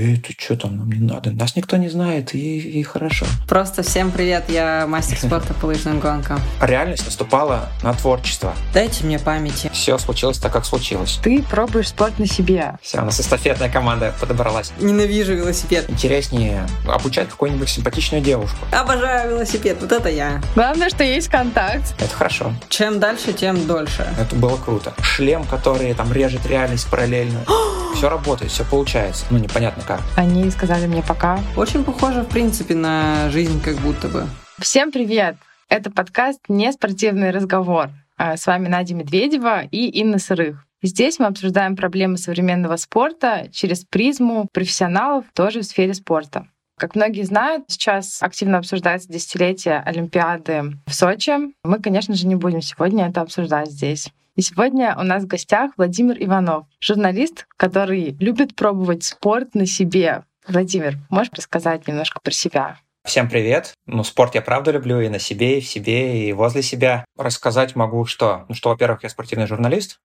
Эй, ты что там, нам не надо. Нас никто не знает, и, и хорошо. Просто всем привет, я мастер спорта по лыжным гонкам. Реальность наступала на творчество. Дайте мне памяти. Все случилось так, как случилось. Ты пробуешь спорт на себе. Все, у нас эстафетная команда подобралась. Ненавижу велосипед. Интереснее обучать какую-нибудь симпатичную девушку. Обожаю велосипед, вот это я. Главное, что есть контакт. Это хорошо. Чем дальше, тем дольше. Это было круто. Шлем, который там режет реальность параллельно. все работает, все получается. Ну, непонятно как. Они сказали мне пока. Очень похоже, в принципе, на жизнь как будто бы. Всем привет! Это подкаст «Не спортивный разговор». А, с вами Надя Медведева и Инна Сырых. Здесь мы обсуждаем проблемы современного спорта через призму профессионалов тоже в сфере спорта. Как многие знают, сейчас активно обсуждается десятилетие Олимпиады в Сочи. Мы, конечно же, не будем сегодня это обсуждать здесь. И сегодня у нас в гостях Владимир Иванов, журналист, который любит пробовать спорт на себе. Владимир, можешь рассказать немножко про себя? Всем привет. Ну, спорт я правда люблю и на себе, и в себе, и возле себя. Рассказать могу, что, ну, что, во-первых, я спортивный журналист,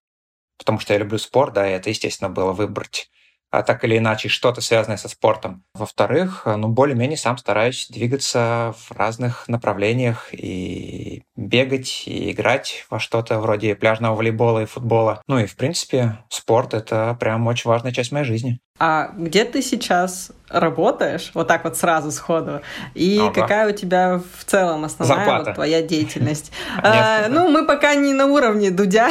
потому что я люблю спорт, да, и это, естественно, было выбрать а так или иначе что-то связанное со спортом. Во-вторых, ну, более-менее сам стараюсь двигаться в разных направлениях и бегать, и играть во что-то вроде пляжного волейбола и футбола. Ну и, в принципе, спорт — это прям очень важная часть моей жизни. А где ты сейчас работаешь, вот так вот сразу сходу, и ага. какая у тебя в целом основная вот твоя деятельность? а, ну, мы пока не на уровне Дудя,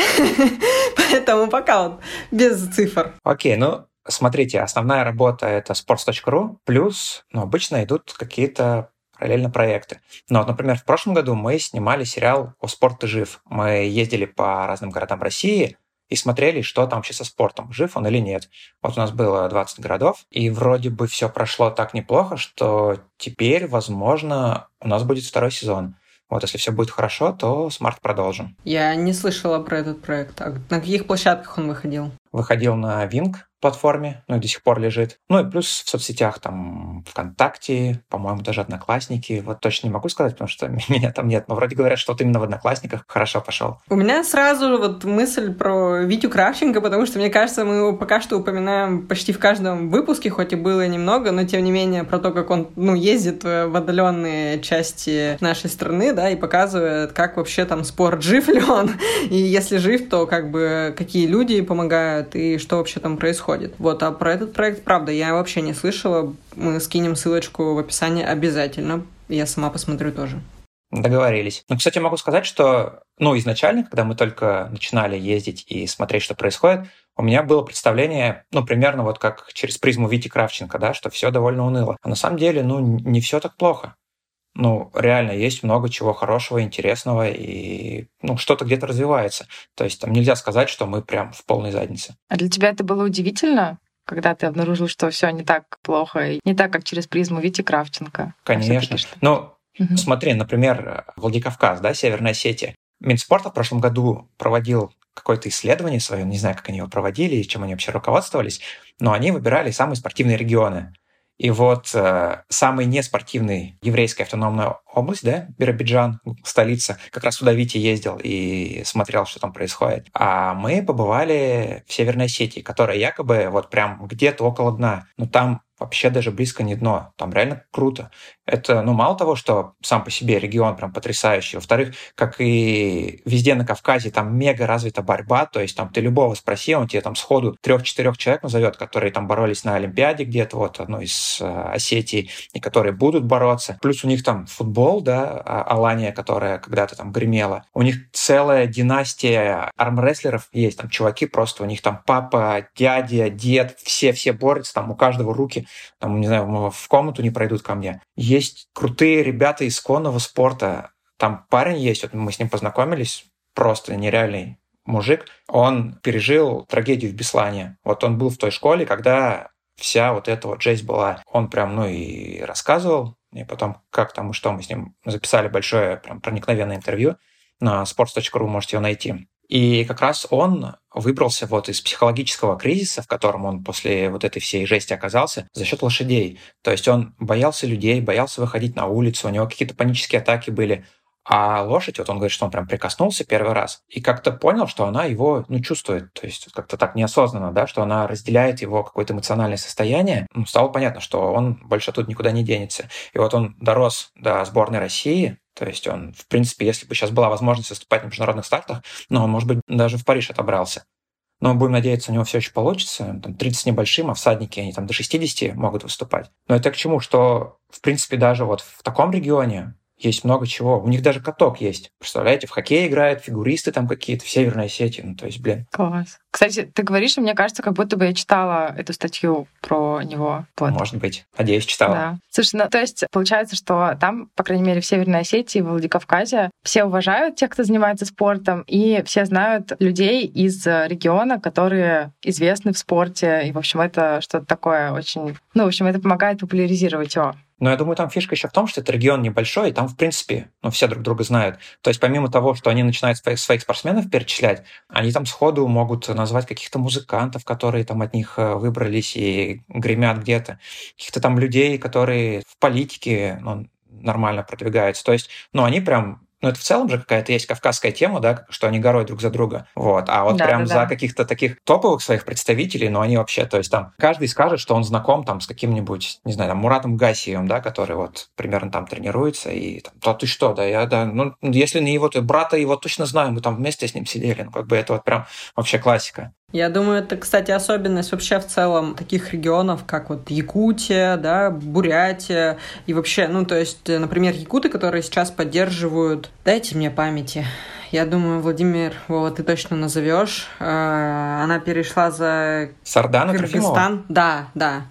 поэтому пока вот без цифр. Окей, ну Смотрите, основная работа — это sports.ru, плюс ну, обычно идут какие-то параллельно проекты. Но, вот, например, в прошлом году мы снимали сериал «О спорт ты жив». Мы ездили по разным городам России и смотрели, что там вообще со спортом, жив он или нет. Вот у нас было 20 городов, и вроде бы все прошло так неплохо, что теперь, возможно, у нас будет второй сезон. Вот, если все будет хорошо, то смарт продолжим. Я не слышала про этот проект. А на каких площадках он выходил? Выходил на Wing, платформе, ну и до сих пор лежит. Ну и плюс в соцсетях там ВКонтакте, по-моему, даже Одноклассники. Вот точно не могу сказать, потому что меня там нет. Но вроде говорят, что вот именно в Одноклассниках хорошо пошел. У меня сразу вот мысль про Витю Кравченко, потому что, мне кажется, мы его пока что упоминаем почти в каждом выпуске, хоть и было немного, но тем не менее про то, как он ну, ездит в отдаленные части нашей страны, да, и показывает, как вообще там спорт, жив ли он, и если жив, то как бы какие люди помогают, и что вообще там происходит происходит. Вот, а про этот проект, правда, я вообще не слышала. Мы скинем ссылочку в описании обязательно. Я сама посмотрю тоже. Договорились. Ну, кстати, могу сказать, что, ну, изначально, когда мы только начинали ездить и смотреть, что происходит, у меня было представление, ну, примерно вот как через призму Вити Кравченко, да, что все довольно уныло. А на самом деле, ну, не все так плохо. Ну, реально, есть много чего хорошего, интересного, и, ну, что-то где-то развивается. То есть там нельзя сказать, что мы прям в полной заднице. А для тебя это было удивительно? когда ты обнаружил, что все не так плохо, и не так, как через призму Вити Кравченко. Конечно. Ну, угу. смотри, например, Владикавказ, да, Северная Осетия. Минспорта в прошлом году проводил какое-то исследование свое, не знаю, как они его проводили и чем они вообще руководствовались, но они выбирали самые спортивные регионы. И вот э, самый неспортивный еврейская автономная область, да, Биробиджан, столица, как раз туда Витя ездил и смотрел, что там происходит. А мы побывали в Северной Осетии, которая якобы вот прям где-то около дна. Но там вообще даже близко не дно. Там реально круто. Это, ну, мало того, что сам по себе регион прям потрясающий. Во-вторых, как и везде на Кавказе, там мега развита борьба. То есть там ты любого спроси, он тебе там сходу трех-четырех человек назовет, которые там боролись на Олимпиаде где-то, вот одной из э, Осетии, и которые будут бороться. Плюс у них там футбол, да, а, Алания, которая когда-то там гремела. У них целая династия армрестлеров есть. Там чуваки просто, у них там папа, дядя, дед, все-все борются, там у каждого руки там, не знаю, в комнату не пройдут ко мне. Есть крутые ребята из конного спорта. Там парень есть, вот мы с ним познакомились, просто нереальный мужик. Он пережил трагедию в Беслане. Вот он был в той школе, когда вся вот эта вот жесть была. Он прям, ну и рассказывал, и потом как там и что мы с ним записали большое прям проникновенное интервью на sports.ru можете его найти. И как раз он выбрался вот из психологического кризиса, в котором он после вот этой всей жести оказался, за счет лошадей. То есть он боялся людей, боялся выходить на улицу, у него какие-то панические атаки были. А лошадь, вот он говорит, что он прям прикоснулся первый раз и как-то понял, что она его, ну, чувствует, то есть как-то так неосознанно, да, что она разделяет его какое-то эмоциональное состояние. Ну, стало понятно, что он больше тут никуда не денется. И вот он дорос до сборной России, то есть он, в принципе, если бы сейчас была возможность выступать на международных стартах, ну, он, может быть, даже в Париж отобрался. Но будем надеяться, у него все еще получится. Там 30 с небольшим, а всадники, они там до 60 могут выступать. Но это к чему? Что, в принципе, даже вот в таком регионе есть много чего. У них даже каток есть. Представляете, в хоккей играют, фигуристы там какие-то в Северной Осетии. Ну, то есть, блин. Класс. Кстати, ты говоришь, и мне кажется, как будто бы я читала эту статью про него. Вот. Может быть. Надеюсь, читала. Да. Слушай, ну, то есть получается, что там, по крайней мере, в Северной Осетии, в Владикавказе, все уважают тех, кто занимается спортом, и все знают людей из региона, которые известны в спорте. И, в общем, это что-то такое очень... Ну, в общем, это помогает популяризировать его. Но я думаю, там фишка еще в том, что это регион небольшой, и там, в принципе, ну, все друг друга знают. То есть помимо того, что они начинают своих, спортсменов перечислять, они там сходу могут назвать каких-то музыкантов, которые там от них э, выбрались и гремят где-то, каких-то там людей, которые в политике ну, нормально продвигаются. То есть, ну, они прям ну, это в целом же какая-то есть кавказская тема, да, что они горой друг за друга. Вот. А вот да, прям да, за да. каких-то таких топовых своих представителей, ну, они вообще, то есть там каждый скажет, что он знаком там с каким-нибудь, не знаю, там, Муратом Гасиевым, да, который вот примерно там тренируется, и там, да ты что, да, я, да, ну, если не его, то брата его точно знаю, мы там вместе с ним сидели, ну, как бы это вот прям вообще классика. Я думаю, это, кстати, особенность вообще в целом таких регионов, как вот Якутия, да, Бурятия и вообще, ну, то есть, например, якуты, которые сейчас поддерживают, дайте мне памяти, я думаю, Владимир, Вова, ты точно назовешь. Э, она перешла за Сардана Кыргызстан. Трофимова? Да, да.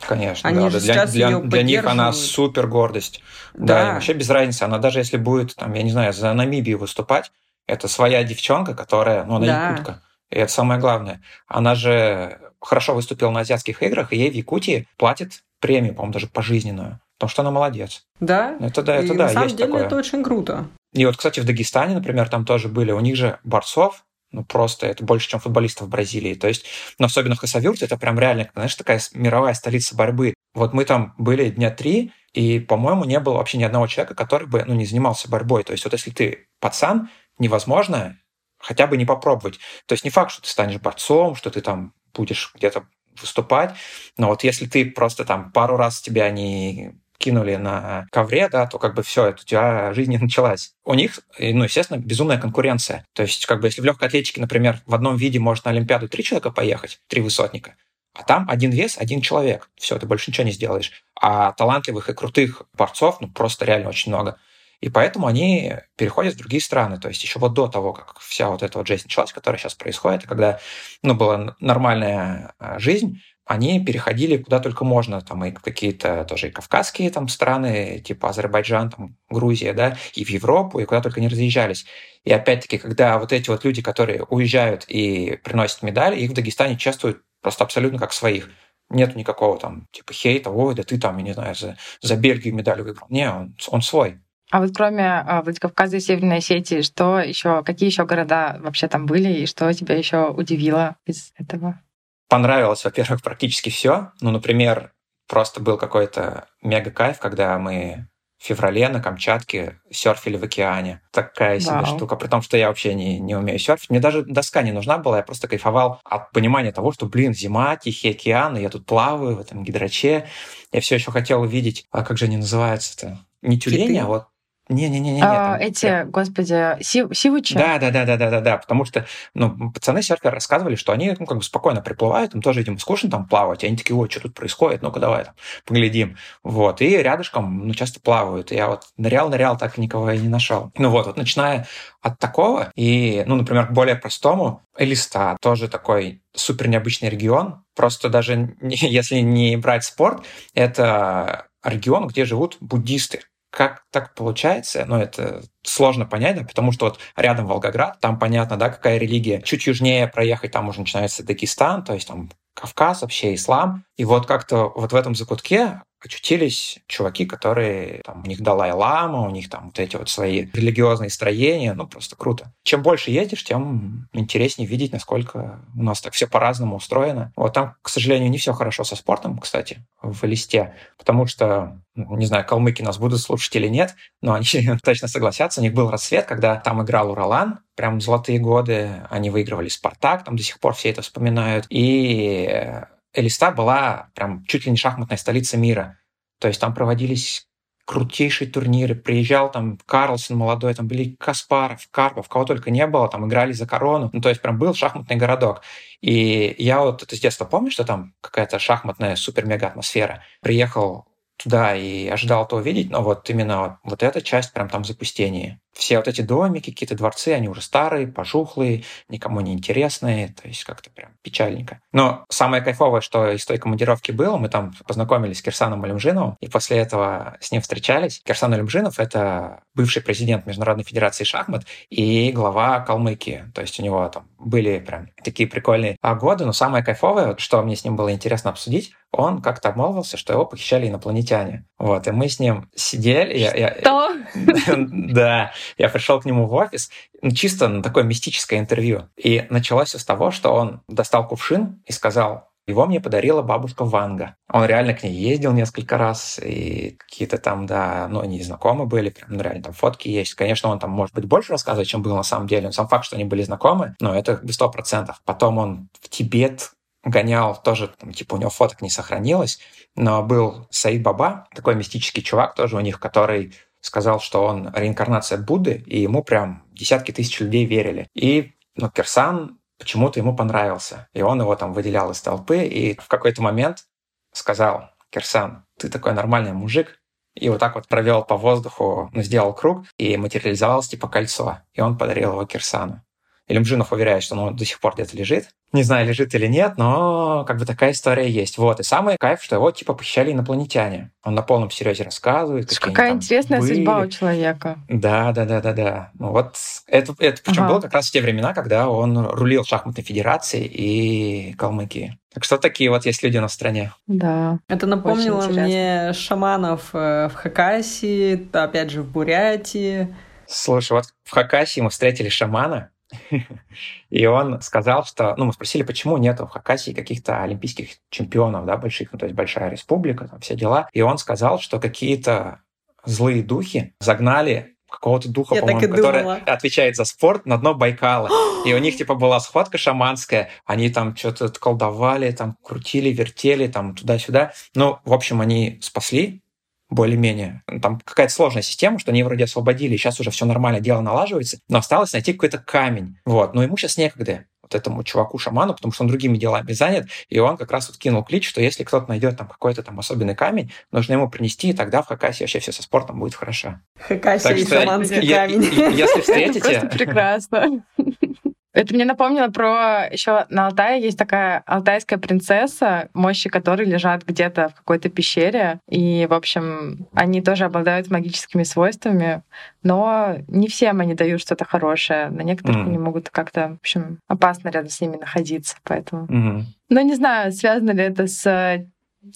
Конечно, Они да. Же для, для, для них она супер гордость. Да. да, вообще без разницы. Она даже если будет, там, я не знаю, за Намибию выступать, это своя девчонка, которая, ну, она да. якутка. И это самое главное. Она же хорошо выступила на азиатских играх, и ей в Якутии платят премию, по-моему, даже пожизненную. Потому что она молодец. Да? Это да, это и да, на самом есть деле такое. это очень круто. И вот, кстати, в Дагестане, например, там тоже были, у них же борцов, ну, просто это больше, чем футболистов в Бразилии. То есть, ну, особенно в Хасавюрте, это прям реально, знаешь, такая мировая столица борьбы. Вот мы там были дня три, и, по-моему, не было вообще ни одного человека, который бы, ну, не занимался борьбой. То есть, вот если ты пацан, невозможно хотя бы не попробовать. То есть не факт, что ты станешь борцом, что ты там будешь где-то выступать, но вот если ты просто там пару раз тебя не кинули на ковре, да, то как бы все, это у тебя жизнь не началась. У них, ну, естественно, безумная конкуренция. То есть, как бы, если в легкой атлетике, например, в одном виде может на Олимпиаду три человека поехать, три высотника, а там один вес, один человек. Все, ты больше ничего не сделаешь. А талантливых и крутых борцов, ну, просто реально очень много. И поэтому они переходят в другие страны. То есть еще вот до того, как вся вот эта вот жизнь началась, которая сейчас происходит, когда ну, была нормальная а, жизнь, они переходили куда только можно, там и какие-то тоже и кавказские там страны, типа Азербайджан, там, Грузия, да, и в Европу, и куда только не разъезжались. И опять-таки, когда вот эти вот люди, которые уезжают и приносят медали, их в Дагестане чувствуют просто абсолютно как своих. Нет никакого там типа хейта, ой, да ты там, я не знаю, за, за Бельгию медаль выбрал. Не, он, он свой. А вот кроме а, Владикавказа и Северной Осетии, что еще, какие еще города вообще там были и что тебя еще удивило из этого? Понравилось, во-первых, практически все. Ну, например, просто был какой-то мега кайф, когда мы в феврале на Камчатке серфили в океане. Такая себе Вау. штука. При том, что я вообще не, не умею серфить. Мне даже доска не нужна была. Я просто кайфовал от понимания того, что, блин, зима, Тихий океан, и я тут плаваю в этом гидраче. Я все еще хотел увидеть, а как же они называются-то? Не тюлени, а вот не-не-не. А, эти, прям... господи, сивучи? Да, да, да, да, да, да, да. Потому что, ну, пацаны серферы рассказывали, что они, ну, как бы спокойно приплывают, им тоже, видимо, скучно там плавать, и они такие, ой, что тут происходит, ну-ка давай там поглядим. Вот, и рядышком, ну, часто плавают. Я вот нырял-нырял, так никого и не нашел. Ну вот, вот начиная от такого, и, ну, например, к более простому, Элиста, тоже такой супер необычный регион. Просто даже если не брать спорт, это регион, где живут буддисты. Как так получается? Ну, это сложно понять, да, потому что вот рядом Волгоград, там понятно, да, какая религия. Чуть южнее проехать, там уже начинается Дагестан, то есть там Кавказ, вообще ислам. И вот как-то вот в этом закутке очутились чуваки, которые, там, у них Далай-Лама, у них там вот эти вот свои религиозные строения, ну, просто круто. Чем больше едешь, тем интереснее видеть, насколько у нас так все по-разному устроено. Вот там, к сожалению, не все хорошо со спортом, кстати, в листе, потому что ну, не знаю, калмыки нас будут слушать или нет, но они точно согласятся. У них был рассвет, когда там играл Уралан, прям золотые годы, они выигрывали Спартак, там до сих пор все это вспоминают. И Элиста была прям чуть ли не шахматная столица мира. То есть там проводились крутейшие турниры. Приезжал там Карлсон молодой, там были Каспаров, Карпов, кого только не было, там играли за корону. Ну, то есть прям был шахматный городок. И я вот это с детства помню, что там какая-то шахматная супер-мега атмосфера. Приехал туда и ожидал это увидеть, но вот именно вот эта часть прям там запустение. Все вот эти домики, какие-то дворцы, они уже старые, пожухлые, никому не интересные, то есть как-то прям печальненько. Но самое кайфовое, что из той командировки было, мы там познакомились с Кирсаном Алимжиновым, и после этого с ним встречались. Кирсан Алимжинов — это бывший президент Международной Федерации шахмат и глава Калмыкии. То есть у него там были прям такие прикольные годы, но самое кайфовое, что мне с ним было интересно обсудить, он как-то обмолвился, что его похищали инопланетяне. Вот, и мы с ним сидели. Что? Да, я пришел к нему в офис, ну, чисто на такое мистическое интервью. И началось все с того, что он достал кувшин и сказал, его мне подарила бабушка Ванга. Он реально к ней ездил несколько раз, и какие-то там, да, ну, они знакомы были, прям, ну, реально там фотки есть. Конечно, он там, может быть, больше рассказывает, чем был на самом деле. Но сам факт, что они были знакомы, но это без сто процентов. Потом он в Тибет гонял, тоже, там, типа, у него фоток не сохранилось, но был Саид Баба, такой мистический чувак тоже у них, который сказал, что он реинкарнация Будды, и ему прям десятки тысяч людей верили. И ну, Кирсан почему-то ему понравился, и он его там выделял из толпы, и в какой-то момент сказал, Кирсан, ты такой нормальный мужик, и вот так вот провел по воздуху, ну, сделал круг, и материализовалось типа кольцо, и он подарил его Кирсану. Илюмжинов уверяет, что он до сих пор где-то лежит. Не знаю, лежит или нет, но как бы такая история есть. Вот. И самый кайф, что его типа похищали инопланетяне. Он на полном серьезе рассказывает. Какая интересная были. судьба у человека. Да, да, да, да, да. Ну вот это, это причем ага. было как раз в те времена, когда он рулил шахматной федерацией и Калмыкии. Так что такие вот есть люди на стране. Да. Это напомнило мне шаманов э, в Хакасии, опять же в Бурятии. Слушай, вот в Хакасии мы встретили шамана, и он сказал, что, ну, мы спросили, почему нет в Хакасии каких-то олимпийских чемпионов, да, больших, ну, то есть большая республика, там все дела. И он сказал, что какие-то злые духи загнали какого-то духа, по-моему, который отвечает за спорт на дно Байкала. и у них, типа, была схватка шаманская, они там что-то колдовали, там крутили, вертели, там туда-сюда. Ну, в общем, они спасли более-менее. Там какая-то сложная система, что они вроде освободили, сейчас уже все нормально, дело налаживается, но осталось найти какой-то камень. Вот. Но ему сейчас некогда вот этому чуваку-шаману, потому что он другими делами занят, и он как раз вот кинул клич, что если кто-то найдет там какой-то там особенный камень, нужно ему принести, и тогда в Хакасии вообще все со спортом будет хорошо. Хакасия и шаманский камень. Если встретите... Просто прекрасно. Это мне напомнило про еще на Алтае есть такая алтайская принцесса, мощи которой лежат где-то в какой-то пещере. И, в общем, они тоже обладают магическими свойствами, но не всем они дают что-то хорошее. На некоторых mm. они могут как-то, в общем, опасно рядом с ними находиться. Поэтому. Mm-hmm. Но не знаю, связано ли это с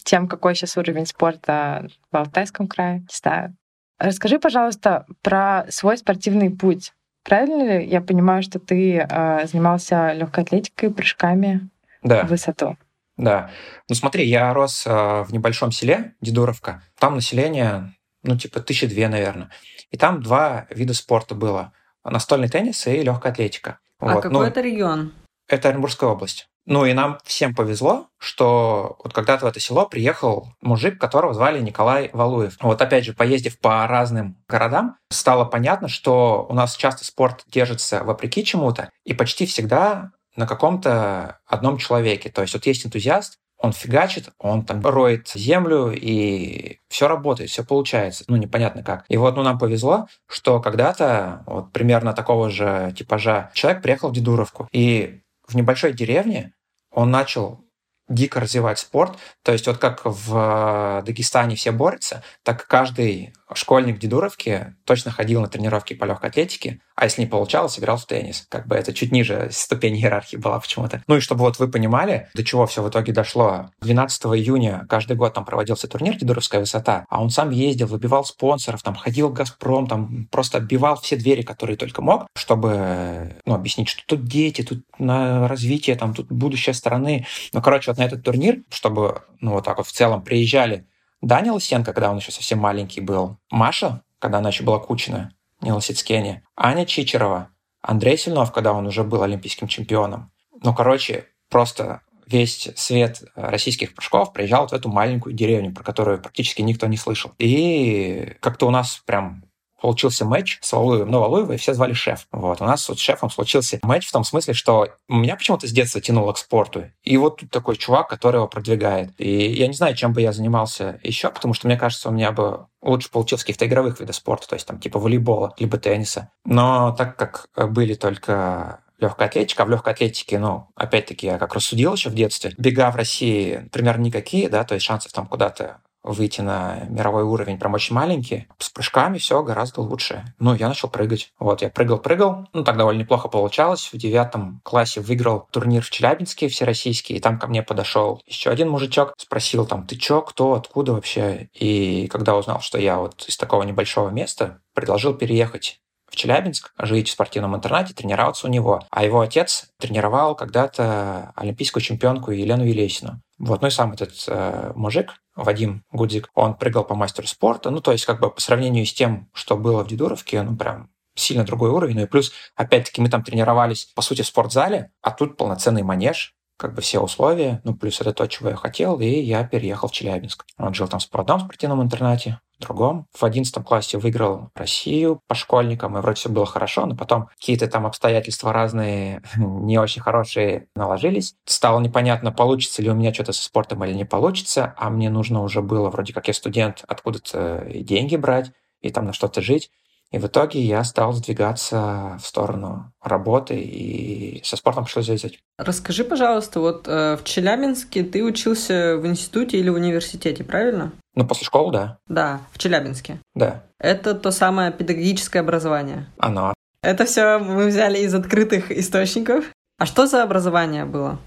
тем, какой сейчас уровень спорта в Алтайском крае. Не знаю. Расскажи, пожалуйста, про свой спортивный путь. Правильно ли я понимаю, что ты э, занимался легкой атлетикой, прыжками да. в высоту? Да. Ну смотри, я рос э, в небольшом селе, Дедуровка. Там население, ну типа тысячи две, наверное. И там два вида спорта было. Настольный теннис и легкая атлетика. А вот. какой ну, это регион? Это Оренбургская область. Ну и нам всем повезло, что вот когда-то в это село приехал мужик, которого звали Николай Валуев. Вот опять же, поездив по разным городам, стало понятно, что у нас часто спорт держится вопреки чему-то, и почти всегда на каком-то одном человеке. То есть вот есть энтузиаст, он фигачит, он там роет землю, и все работает, все получается. Ну, непонятно как. И вот, ну, нам повезло, что когда-то вот примерно такого же типажа человек приехал в Дедуровку. И в небольшой деревне он начал дико развивать спорт. То есть вот как в э, Дагестане все борются, так каждый школьник Дедуровки точно ходил на тренировки по легкой атлетике, а если не получалось, играл в теннис. Как бы это чуть ниже ступени иерархии была почему-то. Ну и чтобы вот вы понимали, до чего все в итоге дошло. 12 июня каждый год там проводился турнир «Дедуровская высота», а он сам ездил, выбивал спонсоров, там ходил в «Газпром», там просто отбивал все двери, которые только мог, чтобы ну, объяснить, что тут дети, тут на развитие, там тут будущее страны. Ну, короче, вот на этот турнир, чтобы, ну, вот так вот в целом приезжали Даня Лысенко, когда он еще совсем маленький был, Маша, когда она еще была Кучина, не Лосицкене, Аня Чичерова, Андрей Сильнов, когда он уже был олимпийским чемпионом. Ну, короче, просто весь свет российских прыжков приезжал вот в эту маленькую деревню, про которую практически никто не слышал. И как-то у нас прям получился матч с Валуевым, но Валуева все звали шеф. Вот. У нас вот с шефом случился матч в том смысле, что меня почему-то с детства тянуло к спорту. И вот тут такой чувак, который его продвигает. И я не знаю, чем бы я занимался еще, потому что мне кажется, у меня бы лучше получилось каких-то игровых видов спорта, то есть там типа волейбола, либо тенниса. Но так как были только легкая атлетика. А в легкой атлетике, ну, опять-таки, я как рассудил еще в детстве, бега в России примерно никакие, да, то есть шансов там куда-то выйти на мировой уровень прям очень маленький. С прыжками все гораздо лучше. Ну, я начал прыгать. Вот, я прыгал-прыгал. Ну, так довольно неплохо получалось. В девятом классе выиграл турнир в Челябинске всероссийский, и там ко мне подошел еще один мужичок, спросил там, ты чё, кто, откуда вообще? И когда узнал, что я вот из такого небольшого места, предложил переехать Челябинск, жить в спортивном интернате, тренироваться у него. А его отец тренировал когда-то олимпийскую чемпионку Елену Елесину. Вот, ну и сам этот э, мужик, Вадим Гудзик, он прыгал по мастеру спорта. Ну, то есть, как бы по сравнению с тем, что было в Дедуровке, ну, прям сильно другой уровень. Ну и плюс, опять-таки, мы там тренировались, по сути, в спортзале, а тут полноценный манеж, как бы все условия, ну, плюс это то, чего я хотел, и я переехал в Челябинск. Он жил там в одном спортивном интернате, в другом. В одиннадцатом классе выиграл Россию по школьникам, и вроде все было хорошо, но потом какие-то там обстоятельства разные, не очень хорошие наложились. Стало непонятно, получится ли у меня что-то со спортом или не получится, а мне нужно уже было, вроде как я студент, откуда-то деньги брать и там на что-то жить. И в итоге я стал сдвигаться в сторону работы, и со спортом пришлось завязать. Расскажи, пожалуйста, вот э, в Челябинске ты учился в институте или в университете, правильно? Ну, после школы, да. Да, в Челябинске. Да. Это то самое педагогическое образование. Оно. Это все мы взяли из открытых источников. А что за образование было?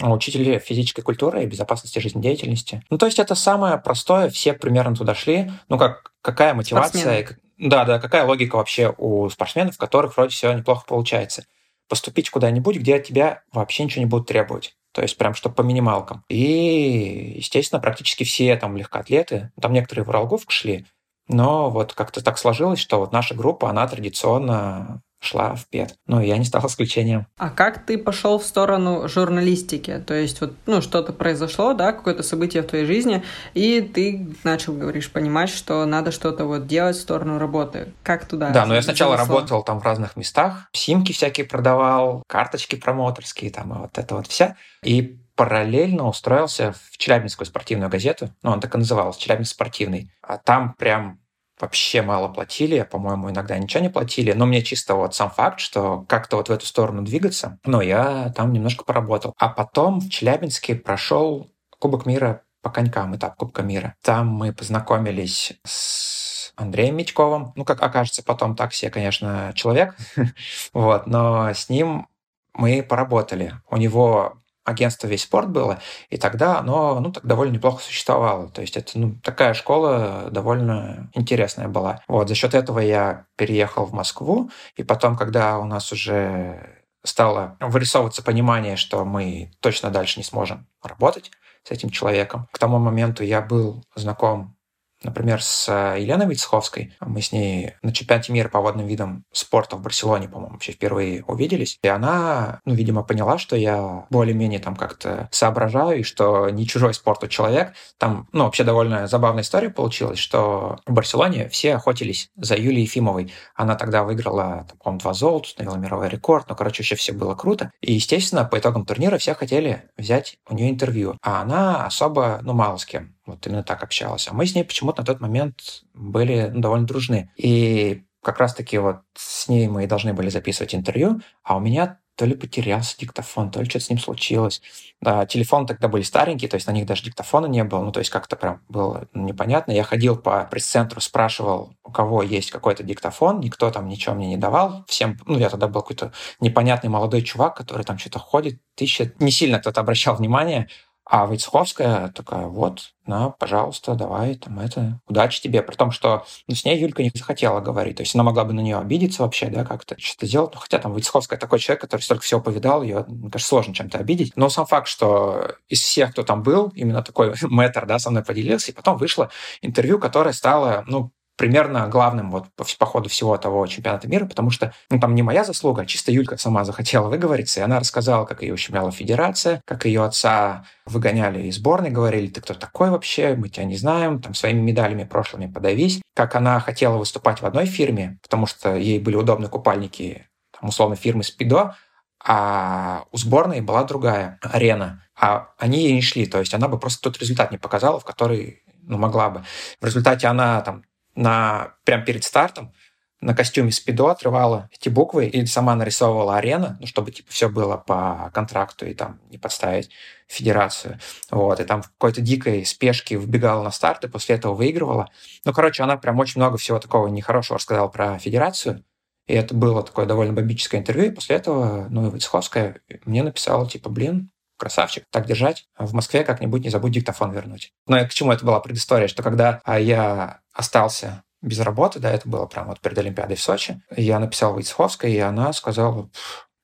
учитель физической культуры и безопасности жизнедеятельности. Ну, то есть это самое простое, все примерно туда шли. Ну, как какая мотивация, Спортсмены. Да, да, какая логика вообще у спортсменов, у которых вроде все неплохо получается? Поступить куда-нибудь, где от тебя вообще ничего не будут требовать. То есть прям что по минималкам. И, естественно, практически все там легкоатлеты, там некоторые в Уралговку шли, но вот как-то так сложилось, что вот наша группа, она традиционно шла в ПЕД. Ну, я не стал исключением. А как ты пошел в сторону журналистики? То есть вот, ну, что-то произошло, да, какое-то событие в твоей жизни, и ты начал, говоришь, понимать, что надо что-то вот делать в сторону работы. Как туда? Да, но я сначала занесло? работал там в разных местах, симки всякие продавал, карточки промоутерские, там, и вот это вот вся. И параллельно устроился в Челябинскую спортивную газету, ну, он так и назывался, Челябинск спортивный. А там прям вообще мало платили, по-моему, иногда ничего не платили, но мне чисто вот сам факт, что как-то вот в эту сторону двигаться, ну, я там немножко поработал. А потом в Челябинске прошел Кубок мира по конькам, этап Кубка мира. Там мы познакомились с Андреем Митьковым. Ну, как окажется потом, так конечно, человек. вот, но с ним мы поработали. У него агентство «Весь спорт» было, и тогда оно ну, так довольно неплохо существовало. То есть это ну, такая школа довольно интересная была. Вот, за счет этого я переехал в Москву, и потом, когда у нас уже стало вырисовываться понимание, что мы точно дальше не сможем работать с этим человеком. К тому моменту я был знаком Например, с э, Еленой Вицеховской. Мы с ней на чемпионате мира по водным видам спорта в Барселоне, по-моему, вообще впервые увиделись. И она, ну, видимо, поняла, что я более-менее там как-то соображаю, и что не чужой спорту человек. Там, ну, вообще довольно забавная история получилась, что в Барселоне все охотились за Юлией Ефимовой. Она тогда выиграла, по-моему, два золота, установила мировой рекорд. Ну, короче, вообще все было круто. И, естественно, по итогам турнира все хотели взять у нее интервью. А она особо, ну, мало с кем вот именно так общалась. А мы с ней почему-то на тот момент были ну, довольно дружны. И как раз-таки вот с ней мы должны были записывать интервью, а у меня то ли потерялся диктофон, то ли что-то с ним случилось. Да, телефоны тогда были старенькие, то есть на них даже диктофона не было, ну, то есть как-то прям было непонятно. Я ходил по пресс-центру, спрашивал, у кого есть какой-то диктофон, никто там ничего мне не давал. Всем, ну, я тогда был какой-то непонятный молодой чувак, который там что-то ходит, тысяча. Не сильно кто-то обращал внимание, а Войцеховская такая, вот, на, пожалуйста, давай, там это, удачи тебе. При том, что ну, с ней Юлька не захотела говорить. То есть она могла бы на нее обидеться вообще, да, как-то что-то сделать. Ну, хотя там Войцеховская такой человек, который столько всего повидал, ее, мне кажется, сложно чем-то обидеть. Но сам факт, что из всех, кто там был, именно такой мэтр, да, со мной поделился, и потом вышло интервью, которое стало, ну, примерно главным вот по, ходу всего того чемпионата мира, потому что ну, там не моя заслуга, а чисто Юлька сама захотела выговориться, и она рассказала, как ее ущемляла федерация, как ее отца выгоняли из сборной, говорили, ты кто такой вообще, мы тебя не знаем, там своими медалями прошлыми подавись, как она хотела выступать в одной фирме, потому что ей были удобны купальники, там, условно, фирмы Спидо, а у сборной была другая арена, а они ей не шли, то есть она бы просто тот результат не показала, в который ну, могла бы. В результате она там на, прямо перед стартом на костюме спидо отрывала эти буквы и сама нарисовывала арена, ну, чтобы типа все было по контракту и там не подставить федерацию. Вот, и там в какой-то дикой спешке вбегала на старт и после этого выигрывала. Ну, короче, она прям очень много всего такого нехорошего рассказала про федерацию. И это было такое довольно бомбическое интервью. И после этого, ну, и Войцеховская мне написала, типа, блин, красавчик, так держать. В Москве как-нибудь не забудь диктофон вернуть. Но к чему это была предыстория, что когда а, я остался без работы, да, это было прямо вот перед Олимпиадой в Сочи, я написал Войцеховской, и она сказала,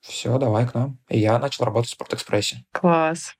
все, давай к нам. И я начал работать в Спортэкспрессе. Класс.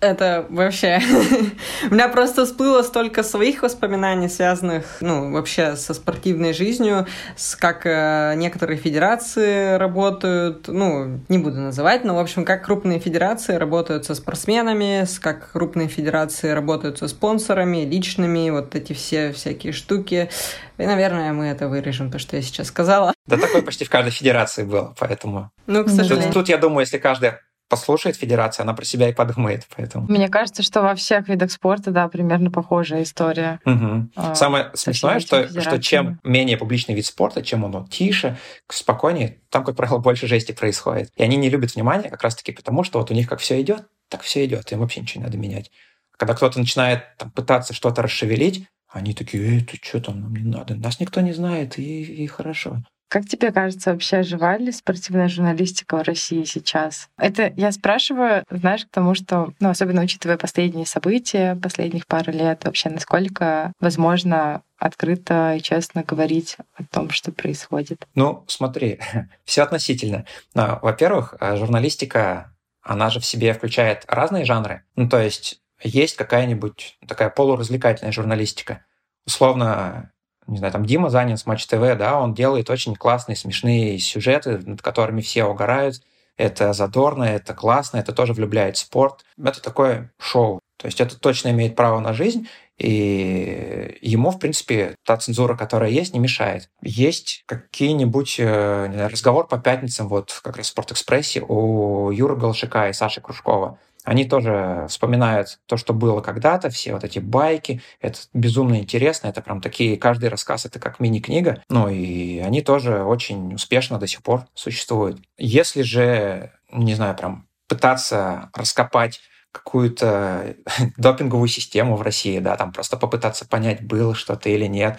Это вообще... У меня просто всплыло столько своих воспоминаний, связанных, ну, вообще со спортивной жизнью, с как э, некоторые федерации работают, ну, не буду называть, но, в общем, как крупные федерации работают со спортсменами, с как крупные федерации работают со спонсорами, личными, вот эти все всякие штуки. И, наверное, мы это вырежем, то, что я сейчас сказала. Да такое почти в каждой федерации было, поэтому... Ну, к сожалению. Тут, тут я думаю, если каждая послушает федерация, она про себя и подумает, поэтому. Мне кажется, что во всех видах спорта, да, примерно похожая история. Угу. А, Самое смешное, что, что чем менее публичный вид спорта, чем он тише, спокойнее, там, как правило, больше жести происходит. И они не любят внимания как раз-таки потому, что вот у них как все идет, так все идет, им вообще ничего не надо менять. Когда кто-то начинает там, пытаться что-то расшевелить, они такие, эй, ты что там, нам не надо, нас никто не знает, и, и хорошо. Как тебе кажется, вообще жива ли спортивная журналистика в России сейчас? Это я спрашиваю, знаешь, к тому, что, ну, особенно учитывая последние события последних пару лет, вообще насколько возможно открыто и честно говорить о том, что происходит? Ну, смотри, все относительно. А, во-первых, а, журналистика, она же в себе включает разные жанры. Ну, то есть есть какая-нибудь такая полуразвлекательная журналистика. Условно, не знаю, там Дима Занин с Матч ТВ, да, он делает очень классные, смешные сюжеты, над которыми все угорают. Это задорно, это классно, это тоже влюбляет спорт. Это такое шоу. То есть это точно имеет право на жизнь, и ему, в принципе, та цензура, которая есть, не мешает. Есть какие-нибудь э, разговор по пятницам, вот как раз в Спортэкспрессе у Юры Голшика и Саши Кружкова. Они тоже вспоминают то, что было когда-то, все вот эти байки. Это безумно интересно. Это прям такие, каждый рассказ это как мини-книга. Ну и они тоже очень успешно до сих пор существуют. Если же, не знаю, прям пытаться раскопать какую-то допинговую систему в России, да, там просто попытаться понять, было что-то или нет,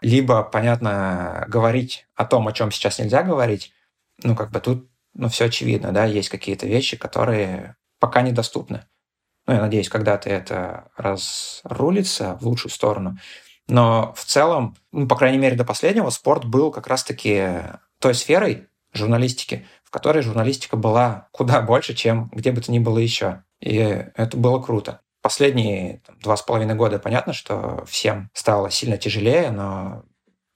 либо, понятно, говорить о том, о чем сейчас нельзя говорить, ну, как бы тут, ну, все очевидно, да, есть какие-то вещи, которые пока недоступны. Ну, я надеюсь, когда-то это разрулится в лучшую сторону. Но в целом, ну, по крайней мере, до последнего спорт был как раз-таки той сферой журналистики, в которой журналистика была куда больше, чем где бы то ни было еще. И это было круто. Последние два с половиной года понятно, что всем стало сильно тяжелее, но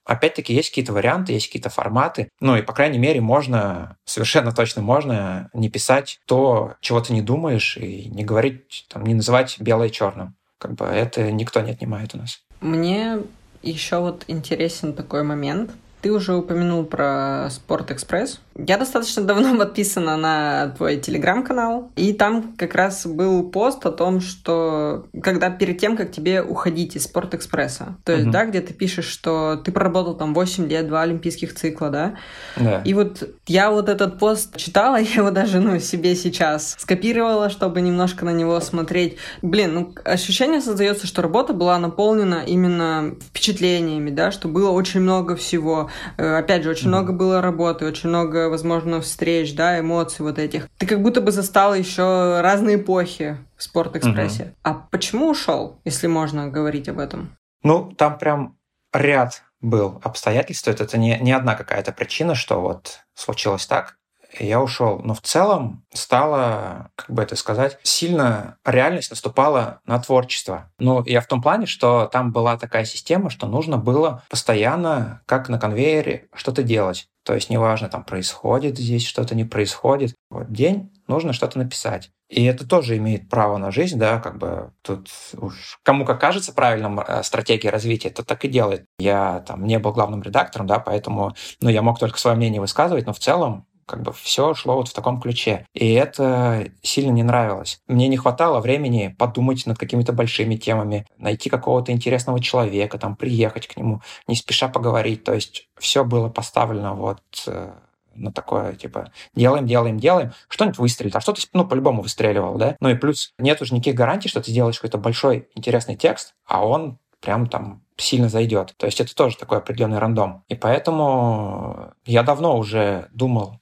Опять-таки есть какие-то варианты, есть какие-то форматы. Ну и, по крайней мере, можно, совершенно точно можно не писать то, чего ты не думаешь, и не говорить, там, не называть белое черным. Как бы это никто не отнимает у нас. Мне еще вот интересен такой момент. Ты уже упомянул про Спорт Экспресс. Я достаточно давно подписана на твой телеграм-канал, и там как раз был пост о том, что когда перед тем, как тебе уходить из Спортэкспресса, то есть, угу. да, где ты пишешь, что ты проработал там 8 лет, 2 олимпийских цикла, да? Да. И вот я вот этот пост читала, я его даже, ну, себе сейчас скопировала, чтобы немножко на него смотреть. Блин, ну, ощущение создается, что работа была наполнена именно впечатлениями, да, что было очень много всего. Э, опять же, очень mm-hmm. много было работы, очень много, возможно, встреч, да, эмоций вот этих. Ты как будто бы застал еще разные эпохи в Спортэкспрессе. Mm-hmm. А почему ушел, если можно говорить об этом? Ну, там прям ряд был обстоятельств. Это не, не одна какая-то причина, что вот случилось так я ушел. Но в целом стало, как бы это сказать, сильно реальность наступала на творчество. Ну, я в том плане, что там была такая система, что нужно было постоянно, как на конвейере, что-то делать. То есть неважно, там происходит здесь что-то, не происходит. Вот день нужно что-то написать. И это тоже имеет право на жизнь, да, как бы тут уж кому как кажется правильным э, стратегией развития, то так и делает. Я там не был главным редактором, да, поэтому, ну, я мог только свое мнение высказывать, но в целом как бы все шло вот в таком ключе. И это сильно не нравилось. Мне не хватало времени подумать над какими-то большими темами, найти какого-то интересного человека, там, приехать к нему, не спеша поговорить. То есть все было поставлено вот э, на такое, типа, делаем, делаем, делаем, что-нибудь выстрелит, а что-то, ну, по-любому выстреливал, да? Ну и плюс нет уже никаких гарантий, что ты сделаешь какой-то большой интересный текст, а он прям там сильно зайдет. То есть это тоже такой определенный рандом. И поэтому я давно уже думал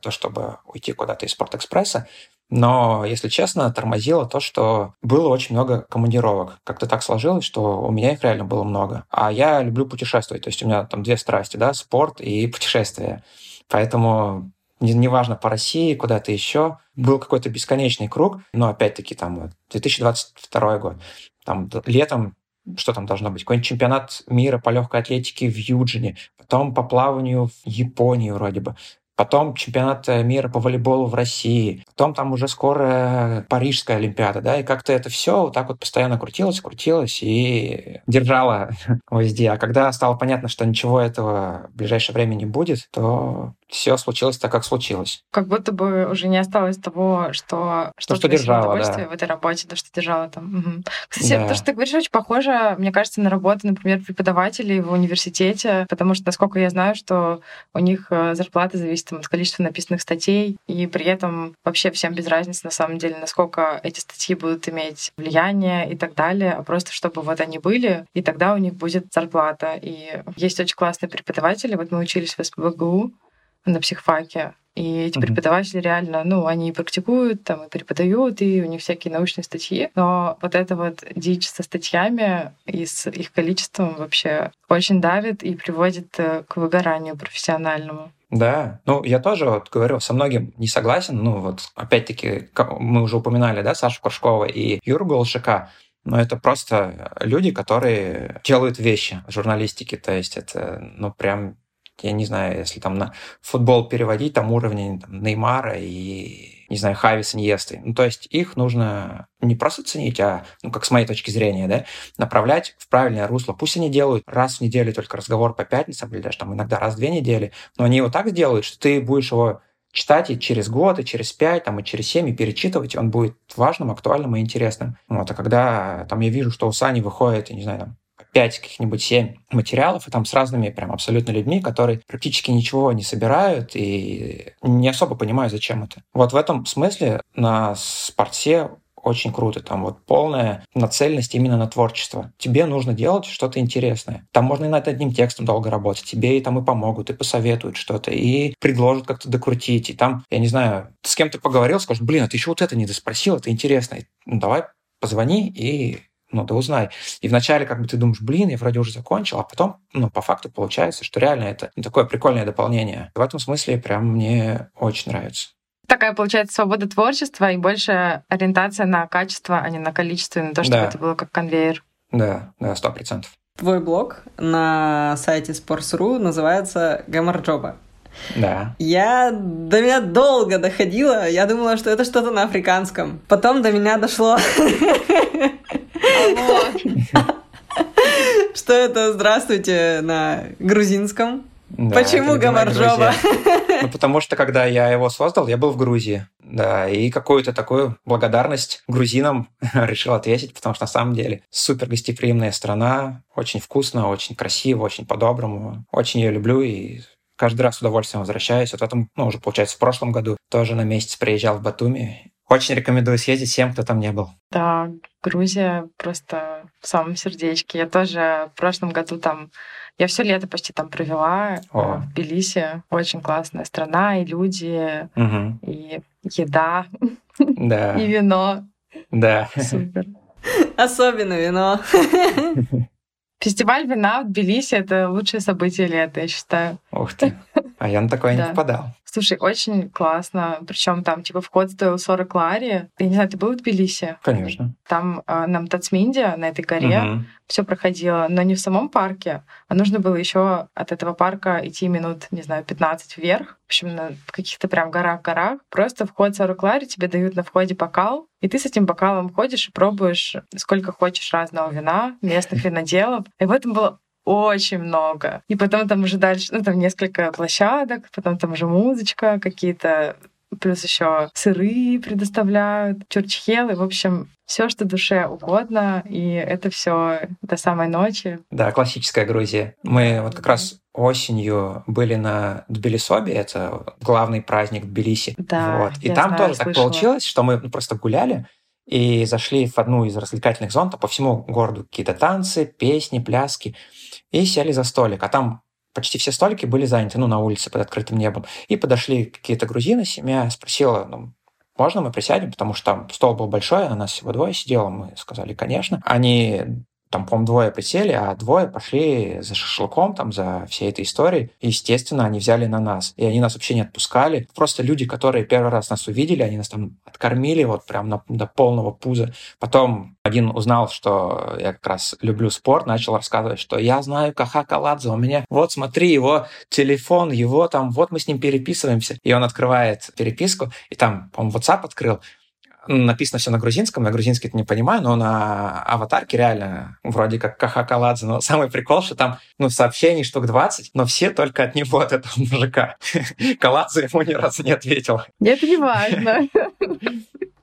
то, чтобы уйти куда-то из Спортэкспресса. Но, если честно, тормозило то, что было очень много командировок. Как-то так сложилось, что у меня их реально было много. А я люблю путешествовать. То есть у меня там две страсти, да, спорт и путешествия. Поэтому неважно по России, куда-то еще, был какой-то бесконечный круг, но опять-таки там 2022 год, там летом что там должно быть? Какой-нибудь чемпионат мира по легкой атлетике в Юджине, потом по плаванию в Японии вроде бы потом чемпионат мира по волейболу в России, потом там уже скоро Парижская Олимпиада, да, и как-то это все вот так вот постоянно крутилось, крутилось и держало везде. А когда стало понятно, что ничего этого в ближайшее время не будет, то все случилось так, как случилось. Как будто бы уже не осталось того, что что, что держало, да. в этой работе, то, что держало там. Угу. Кстати, да. то, что ты говоришь, очень похоже, мне кажется, на работу, например, преподавателей в университете, потому что, насколько я знаю, что у них э, зарплата зависит там, от количества написанных статей, и при этом вообще всем без разницы, на самом деле, насколько эти статьи будут иметь влияние и так далее, а просто чтобы вот они были, и тогда у них будет зарплата. И есть очень классные преподаватели, вот мы учились в СПБГУ, на психфаке. И эти mm-hmm. преподаватели реально, ну, они практикуют, там, и преподают, и у них всякие научные статьи. Но вот это вот дичь со статьями и с их количеством вообще очень давит и приводит э, к выгоранию профессиональному. Да, ну я тоже вот говорю, со многим не согласен. Ну вот опять-таки мы уже упоминали, да, Сашу Коршкова и Юру Голшика. Но это просто люди, которые делают вещи в журналистике. То есть это, ну, прям я не знаю, если там на футбол переводить, там уровни там, Неймара и, не знаю, Хавис, Иньесты. Ну, то есть их нужно не просто ценить, а, ну, как с моей точки зрения, да, направлять в правильное русло. Пусть они делают раз в неделю только разговор по пятницам, или даже там иногда раз в две недели, но они его так сделают, что ты будешь его читать и через год, и через пять, там, и через семь, и перечитывать, он будет важным, актуальным и интересным. Вот, а когда там я вижу, что у Сани выходит, я не знаю, там, 5 каких-нибудь 7 материалов, и там с разными прям абсолютно людьми, которые практически ничего не собирают и не особо понимают, зачем это. Вот в этом смысле на спорте очень круто. Там вот полная нацеленность именно на творчество. Тебе нужно делать что-то интересное. Там можно и над одним текстом долго работать. Тебе и там и помогут, и посоветуют что-то, и предложат как-то докрутить. И там, я не знаю, с кем то поговорил, скажешь, блин, а ты еще вот это не доспросил, это интересно. Ну, давай позвони и ну, да узнай. И вначале как бы ты думаешь, блин, я вроде уже закончил, а потом, ну, по факту получается, что реально это ну, такое прикольное дополнение. В этом смысле прям мне очень нравится. Такая получается свобода творчества и больше ориентация на качество, а не на количество, на то, чтобы да. это было как конвейер. Да, да, сто процентов. Твой блог на сайте Sports.ru называется «Гамарджоба». Да. Я до меня долго доходила. Я думала, что это что-то на африканском. Потом до меня дошло. Что это «Здравствуйте» на грузинском. Да, Почему Гамаржова? Ну, потому что, когда я его создал, я был в Грузии. Да, и какую-то такую благодарность грузинам решил ответить, потому что на самом деле супер гостеприимная страна, очень вкусно, очень красиво, очень по-доброму. Очень ее люблю и каждый раз с удовольствием возвращаюсь. Вот в этом, ну, уже, получается, в прошлом году тоже на месяц приезжал в Батуми. Очень рекомендую съездить всем, кто там не был. Да, Грузия просто в самом сердечке. Я тоже в прошлом году там я все лето почти там провела О. э, в Тбилиси. Очень классная страна, и люди, Мгм. и еда, Да, и вино. да. Супер. Особенно вино. Фестиваль вина в Тбилиси — это лучшее событие лета, я считаю. Ух ты. А я на такое не Да. попадал. Слушай, очень классно. Причем там, типа, вход стоил 40 лари. Я не знаю, ты был в Тбилиси? Конечно. Там э, на Мтацминде, на этой горе, Мгм. все проходило, но не в самом парке, а нужно было еще от этого парка идти минут, не знаю, 15 вверх. В общем, на в каких-то прям горах-горах. Просто вход 40 лари, тебе дают на входе бокал, и ты с этим бокалом ходишь и пробуешь сколько хочешь разного вина, местных виноделов. И в этом было очень много. И потом там уже дальше, ну, там несколько площадок, потом там уже музычка, какие-то плюс еще сыры предоставляют, чурчхелы, в общем, все, что душе угодно, и это все до самой ночи. Да, классическая Грузия. Мы вот как раз осенью были на Тбилисобе, это главный праздник Тбилиси. Да, вот. И там знаю, тоже так слышала. получилось, что мы просто гуляли и зашли в одну из развлекательных зон, там по всему городу какие-то танцы, песни, пляски, и сели за столик. А там почти все столики были заняты, ну, на улице под открытым небом. И подошли какие-то грузины, семья спросила, ну, можно мы присядем, потому что там стол был большой, а нас всего двое сидело. Мы сказали, конечно. Они там, по-моему, двое присели, а двое пошли за шашлыком, там, за всей этой историей. Естественно, они взяли на нас. И они нас вообще не отпускали. Просто люди, которые первый раз нас увидели, они нас там откормили вот прям на- до полного пуза. Потом один узнал, что я как раз люблю спорт, начал рассказывать, что я знаю Каха Каладзе, у меня, вот смотри, его телефон, его там, вот мы с ним переписываемся. И он открывает переписку, и там, по-моему, WhatsApp открыл, написано все на грузинском, я грузинский это не понимаю, но на аватарке реально вроде как Каха Каладзе. Но самый прикол, что там ну, сообщений штук 20, но все только от него, от этого мужика. Каладзе ему ни разу не ответил. Это не важно.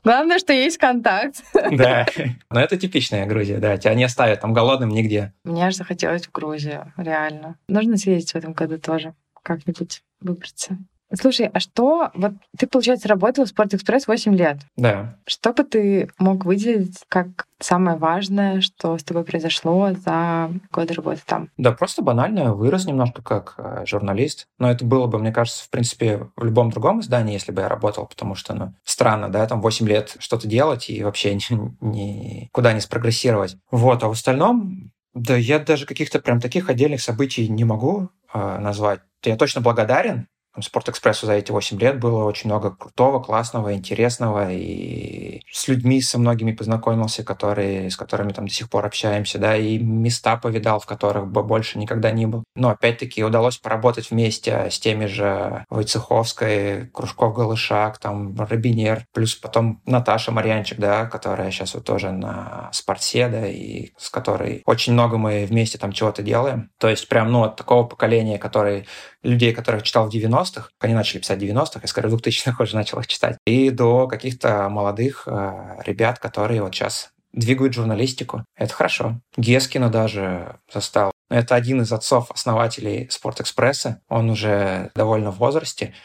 Главное, что есть контакт. Да, но это типичная Грузия, да, тебя не оставят там голодным нигде. Мне аж захотелось в Грузию, реально. Нужно съездить в этом году тоже, как-нибудь выбраться. Слушай, а что... Вот ты, получается, работал в Спортэкспресс 8 лет. Да. Что бы ты мог выделить как самое важное, что с тобой произошло за годы работы там? Да, просто банально вырос немножко как э, журналист. Но это было бы, мне кажется, в принципе, в любом другом издании, если бы я работал, потому что, ну, странно, да, там 8 лет что-то делать и вообще ни- никуда не спрогрессировать. Вот, а в остальном, да я даже каких-то прям таких отдельных событий не могу э, назвать. Я точно благодарен там, Спортэкспрессу за эти 8 лет было очень много крутого, классного, интересного, и с людьми со многими познакомился, которые, с которыми там до сих пор общаемся, да, и места повидал, в которых бы больше никогда не был. Но опять-таки удалось поработать вместе с теми же Войцеховской, Кружков Голышак, там Робинер, плюс потом Наташа Марьянчик, да, которая сейчас вот тоже на спорте, да, и с которой очень много мы вместе там чего-то делаем. То есть прям, ну, от такого поколения, который людей, которых читал в 90-х, они начали писать в 90-х, я скорее в 2000-х уже начал их читать, и до каких-то молодых э, ребят, которые вот сейчас двигают журналистику. Это хорошо. Гескина даже застал. Это один из отцов-основателей Спортэкспресса. Он уже довольно в возрасте,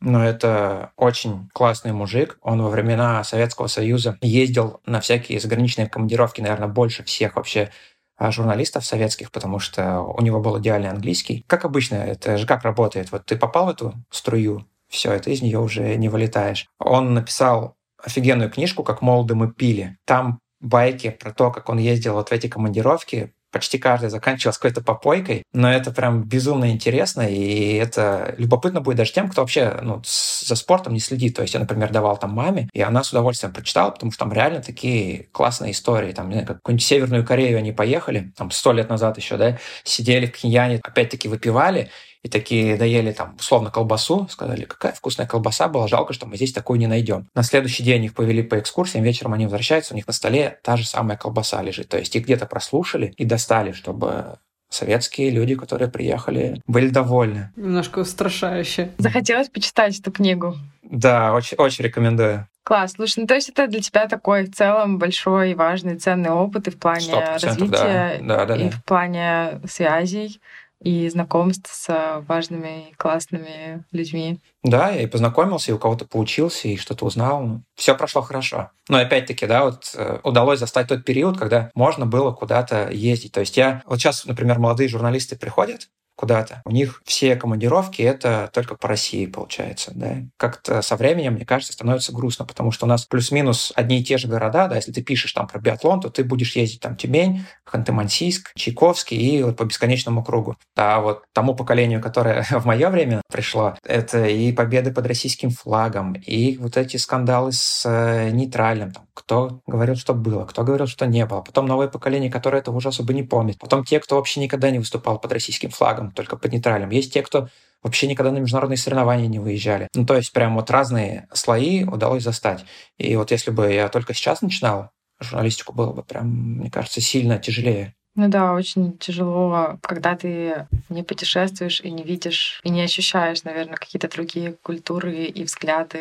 но это очень классный мужик. Он во времена Советского Союза ездил на всякие заграничные командировки, наверное, больше всех вообще журналистов советских, потому что у него был идеальный английский. Как обычно, это же как работает. Вот ты попал в эту струю, все, ты из нее уже не вылетаешь. Он написал офигенную книжку «Как молоды мы пили». Там байки про то, как он ездил вот в эти командировки, почти каждый заканчивался какой-то попойкой, но это прям безумно интересно, и это любопытно будет даже тем, кто вообще ну, за спортом не следит. То есть я, например, давал там маме, и она с удовольствием прочитала, потому что там реально такие классные истории. Там, не знаю, как какую-нибудь Северную Корею они поехали, там сто лет назад еще, да, сидели в Пхеньяне, опять-таки выпивали, и такие доели там условно колбасу, сказали, какая вкусная колбаса была, жалко, что мы здесь такую не найдем. На следующий день их повели по экскурсиям, вечером они возвращаются, у них на столе та же самая колбаса лежит. То есть их где-то прослушали и достали, чтобы советские люди, которые приехали, были довольны. Немножко устрашающе. Захотелось почитать эту книгу. Да, очень, очень рекомендую. Класс. Слушай, ну то есть это для тебя такой в целом большой, важный, ценный опыт и в плане развития, да. Да, да, и да. в плане связей и знакомств с важными, классными людьми. Да, я и познакомился, и у кого-то поучился, и что-то узнал. Все прошло хорошо. Но опять-таки, да, вот э, удалось застать тот период, когда можно было куда-то ездить. То есть я... Вот сейчас, например, молодые журналисты приходят, куда-то. У них все командировки это только по России получается. Да? Как-то со временем, мне кажется, становится грустно, потому что у нас плюс-минус одни и те же города. Да? Если ты пишешь там про биатлон, то ты будешь ездить там Тюмень, Ханты-Мансийск, Чайковский и вот по бесконечному кругу. А вот тому поколению, которое в мое время пришло, это и победы под российским флагом, и вот эти скандалы с э, нейтральным. Там, кто говорил, что было, кто говорил, что не было. Потом новое поколение, которое этого уже особо не помнит. Потом те, кто вообще никогда не выступал под российским флагом, только под нейтралем. Есть те, кто вообще никогда на международные соревнования не выезжали. Ну, то есть прям вот разные слои удалось застать. И вот если бы я только сейчас начинал журналистику, было бы прям, мне кажется, сильно тяжелее. Ну да, очень тяжело, когда ты не путешествуешь и не видишь, и не ощущаешь, наверное, какие-то другие культуры и взгляды,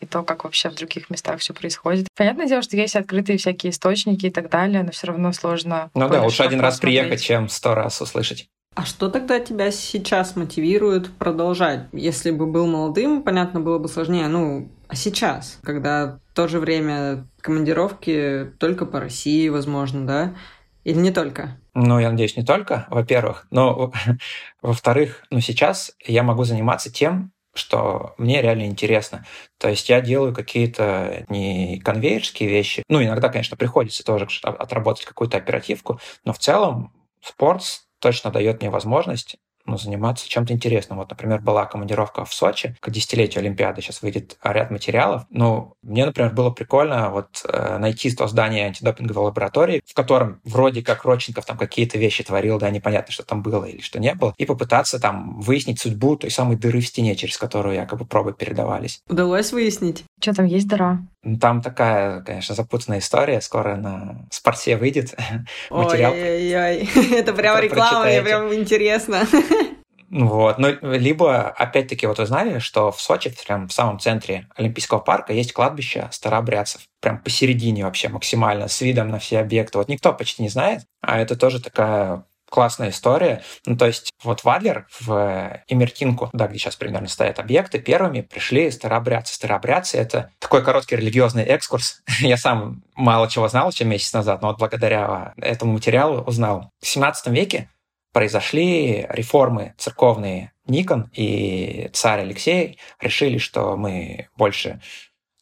и то, как вообще в других местах все происходит. Понятное дело, что есть открытые всякие источники и так далее, но все равно сложно. Ну да, лучше один раз приехать, чем сто раз услышать. А что тогда тебя сейчас мотивирует продолжать? Если бы был молодым, понятно, было бы сложнее. Ну, а сейчас, когда в то же время командировки только по России, возможно, да? Или не только? Ну, я надеюсь, не только, во-первых. Но, во-вторых, ну, сейчас я могу заниматься тем, что мне реально интересно. То есть я делаю какие-то не конвейерские вещи. Ну, иногда, конечно, приходится тоже отработать какую-то оперативку, но в целом спорт точно дает мне возможность ну, заниматься чем-то интересным. Вот, например, была командировка в Сочи к десятилетию Олимпиады, сейчас выйдет ряд материалов. Ну, мне, например, было прикольно вот э, найти то здание антидопинговой лаборатории, в котором вроде как Родченков там какие-то вещи творил, да, непонятно, что там было или что не было, и попытаться там выяснить судьбу той самой дыры в стене, через которую якобы пробы передавались. Удалось выяснить? Что там есть дыра? Там такая, конечно, запутанная история. Скоро на спорте выйдет материал. Ой-ой-ой, это прям реклама, мне прям интересно. Вот. Ну, либо, опять-таки, вот вы знали, что в Сочи, прям в самом центре Олимпийского парка, есть кладбище старообрядцев. Прям посередине вообще максимально, с видом на все объекты. Вот никто почти не знает, а это тоже такая классная история. Ну, то есть вот в Адлер, в Эмертинку, да, где сейчас примерно стоят объекты, первыми пришли старообрядцы. Старообрядцы — это такой короткий религиозный экскурс. Я сам мало чего знал еще месяц назад, но вот благодаря этому материалу узнал. В 17 веке произошли реформы церковные. Никон и царь Алексей решили, что мы больше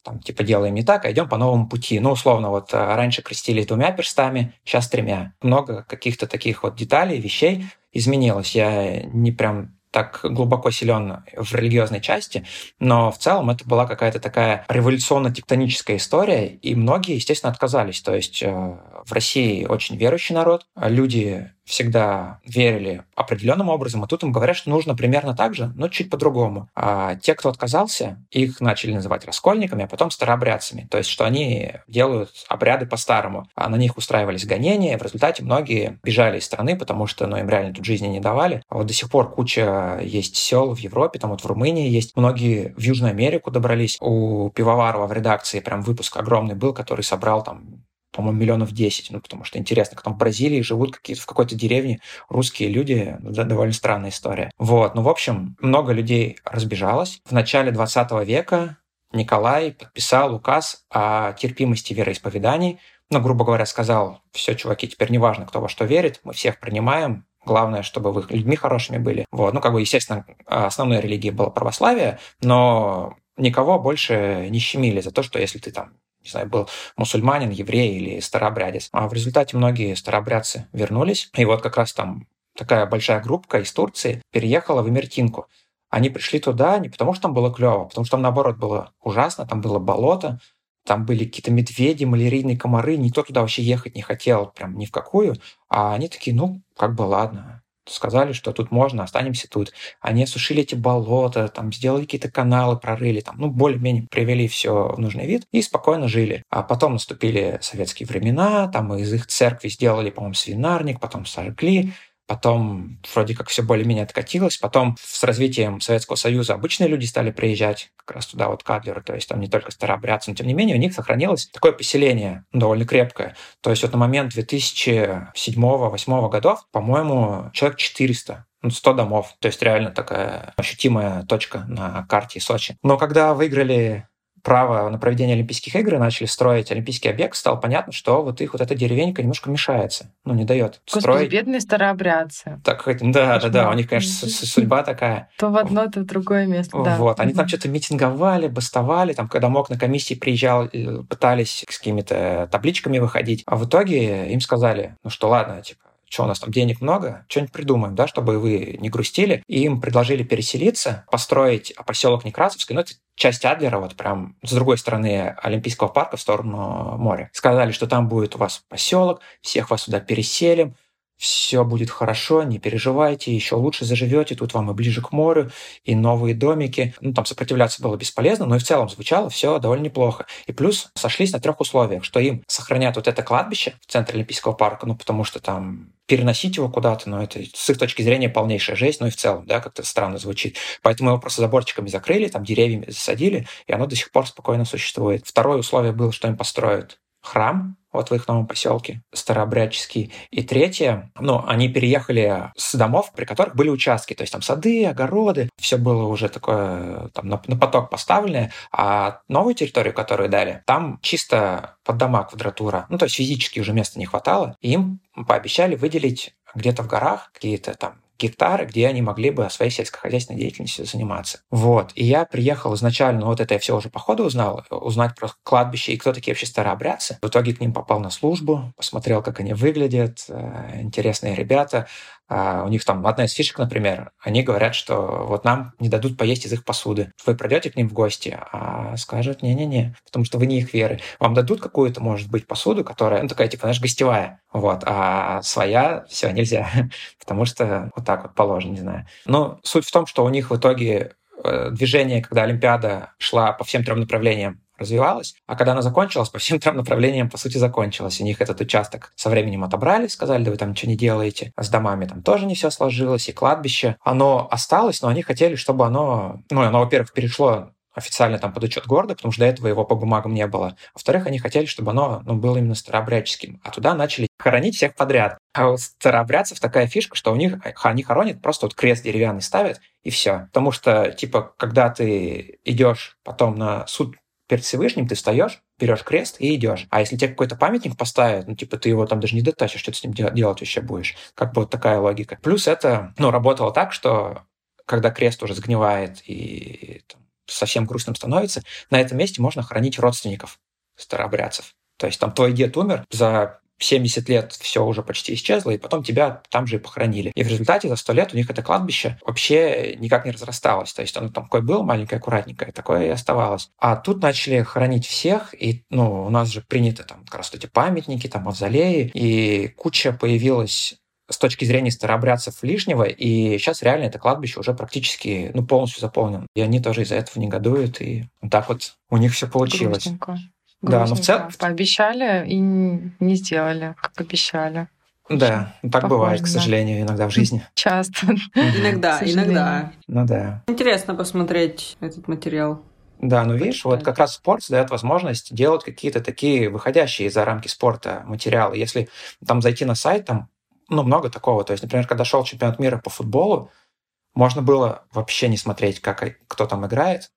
там, типа, делаем не так, а идем по новому пути. Ну, условно, вот а, раньше крестили двумя перстами, сейчас тремя. Много каких-то таких вот деталей, вещей изменилось. Я не прям так глубоко силен в религиозной части, но в целом это была какая-то такая революционно-тектоническая история, и многие, естественно, отказались. То есть э, в России очень верующий народ, люди всегда верили определенным образом, а тут им говорят, что нужно примерно так же, но чуть по-другому. А те, кто отказался, их начали называть раскольниками, а потом старообрядцами. То есть, что они делают обряды по-старому. А на них устраивались гонения, и в результате многие бежали из страны, потому что ну, им реально тут жизни не давали. А вот до сих пор куча есть сел в Европе, там вот в Румынии есть. Многие в Южную Америку добрались. У Пивоварова в редакции прям выпуск огромный был, который собрал там по-моему, миллионов 10, ну, потому что интересно, там в Бразилии живут какие-то в какой-то деревне русские люди, да, довольно странная история. Вот, ну, в общем, много людей разбежалось. В начале 20 века Николай подписал указ о терпимости вероисповеданий, ну, грубо говоря, сказал, все, чуваки, теперь не важно, кто во что верит, мы всех принимаем, Главное, чтобы вы людьми хорошими были. Вот. Ну, как бы, естественно, основной религией было православие, но никого больше не щемили за то, что если ты там не знаю, был мусульманин, еврей или старообрядец. А в результате многие старообрядцы вернулись. И вот как раз там такая большая группа из Турции переехала в Эмертинку. Они пришли туда не потому, что там было клево, а потому что там, наоборот, было ужасно, там было болото, там были какие-то медведи, малярийные комары, никто туда вообще ехать не хотел, прям ни в какую. А они такие, ну, как бы ладно, сказали, что тут можно, останемся тут. Они осушили эти болота, там, сделали какие-то каналы, прорыли, там, ну, более-менее привели все в нужный вид и спокойно жили. А потом наступили советские времена, там из их церкви сделали, по-моему, свинарник, потом сожгли, потом вроде как все более-менее откатилось, потом с развитием Советского Союза обычные люди стали приезжать как раз туда вот к то есть там не только старообрядцы, но тем не менее у них сохранилось такое поселение довольно крепкое. То есть вот на момент 2007-2008 годов, по-моему, человек 400 100 домов. То есть реально такая ощутимая точка на карте Сочи. Но когда выиграли право на проведение Олимпийских игр и начали строить Олимпийский объект, стало понятно, что вот их вот эта деревенька немножко мешается, ну, не дает Господи, строить. бедные старообрядцы. Так, да, да, да, у них, конечно, судьба такая. То в одно, то в другое место, да. Вот, они там что-то митинговали, бастовали, там, когда мог на комиссии приезжал, э, пытались с какими-то табличками выходить, а в итоге им сказали, ну что, ладно, типа, что у нас там денег много, что-нибудь придумаем, да, чтобы вы не грустили. И им предложили переселиться, построить поселок Некрасовский, ну, это часть Адлера, вот прям с другой стороны Олимпийского парка в сторону моря. Сказали, что там будет у вас поселок, всех вас сюда переселим, все будет хорошо, не переживайте, еще лучше заживете, тут вам и ближе к морю, и новые домики. Ну, там сопротивляться было бесполезно, но и в целом звучало все довольно неплохо. И плюс сошлись на трех условиях, что им сохранят вот это кладбище в центре Олимпийского парка, ну, потому что там переносить его куда-то, но это с их точки зрения полнейшая жесть, ну и в целом, да, как-то странно звучит. Поэтому его просто заборчиками закрыли, там деревьями засадили, и оно до сих пор спокойно существует. Второе условие было, что им построят храм вот в их новом поселке, старообрядческий. И третье, ну, они переехали с домов, при которых были участки, то есть там сады, огороды, все было уже такое там на, на поток поставленное, а новую территорию, которую дали, там чисто под дома квадратура, ну, то есть физически уже места не хватало, и им пообещали выделить где-то в горах какие-то там гектары, где они могли бы своей сельскохозяйственной деятельностью заниматься. Вот. И я приехал изначально, вот это я все уже по ходу узнал, узнать про кладбище и кто такие вообще старообрядцы. В итоге к ним попал на службу, посмотрел, как они выглядят, э, интересные ребята. А у них там одна из фишек, например, они говорят, что вот нам не дадут поесть из их посуды. Вы придете к ним в гости, а скажут, не-не-не, потому что вы не их веры. Вам дадут какую-то, может быть, посуду, которая, ну, такая, типа, знаешь, гостевая, вот, а своя, все, нельзя, потому что вот так вот положено, не знаю. Но суть в том, что у них в итоге э, движение, когда Олимпиада шла по всем трем направлениям, развивалась, а когда она закончилась, по всем трем направлениям, по сути, закончилась. У них этот участок со временем отобрали, сказали, да вы там ничего не делаете. А с домами там тоже не все сложилось, и кладбище. Оно осталось, но они хотели, чтобы оно, ну, оно, во-первых, перешло официально там под учет города, потому что до этого его по бумагам не было. Во-вторых, они хотели, чтобы оно ну, было именно старообрядческим. А туда начали хоронить всех подряд. А у старообрядцев такая фишка, что у них они хоронят, просто вот крест деревянный ставят, и все. Потому что, типа, когда ты идешь потом на суд перед Всевышним ты встаешь, берешь крест и идешь. А если тебе какой-то памятник поставят, ну, типа, ты его там даже не дотащишь, что ты с ним делать вообще будешь. Как бы вот такая логика. Плюс это, ну, работало так, что когда крест уже сгнивает и там, совсем грустным становится, на этом месте можно хранить родственников старообрядцев. То есть там твой дед умер, за 70 лет все уже почти исчезло, и потом тебя там же и похоронили. И в результате за 100 лет у них это кладбище вообще никак не разрасталось. То есть оно там такое было маленькое, аккуратненькое, такое и оставалось. А тут начали хоронить всех, и ну, у нас же приняты там как раз эти памятники, там мавзолеи, и куча появилась с точки зрения старообрядцев лишнего, и сейчас реально это кладбище уже практически ну, полностью заполнено. И они тоже из-за этого негодуют, и так вот у них все получилось. Грустненько. Да, но в целом... Пообещали и не сделали, как обещали. Да, так Похоже, бывает, к сожалению, иногда в жизни. Часто. Иногда, иногда. Ну да. Интересно посмотреть этот материал. Да, ну видишь, вот как раз спорт дает возможность делать какие-то такие выходящие за рамки спорта материалы. Если там зайти на сайт, там ну, много такого. То есть, например, когда шел чемпионат мира по футболу, можно было вообще не смотреть, как, кто там играет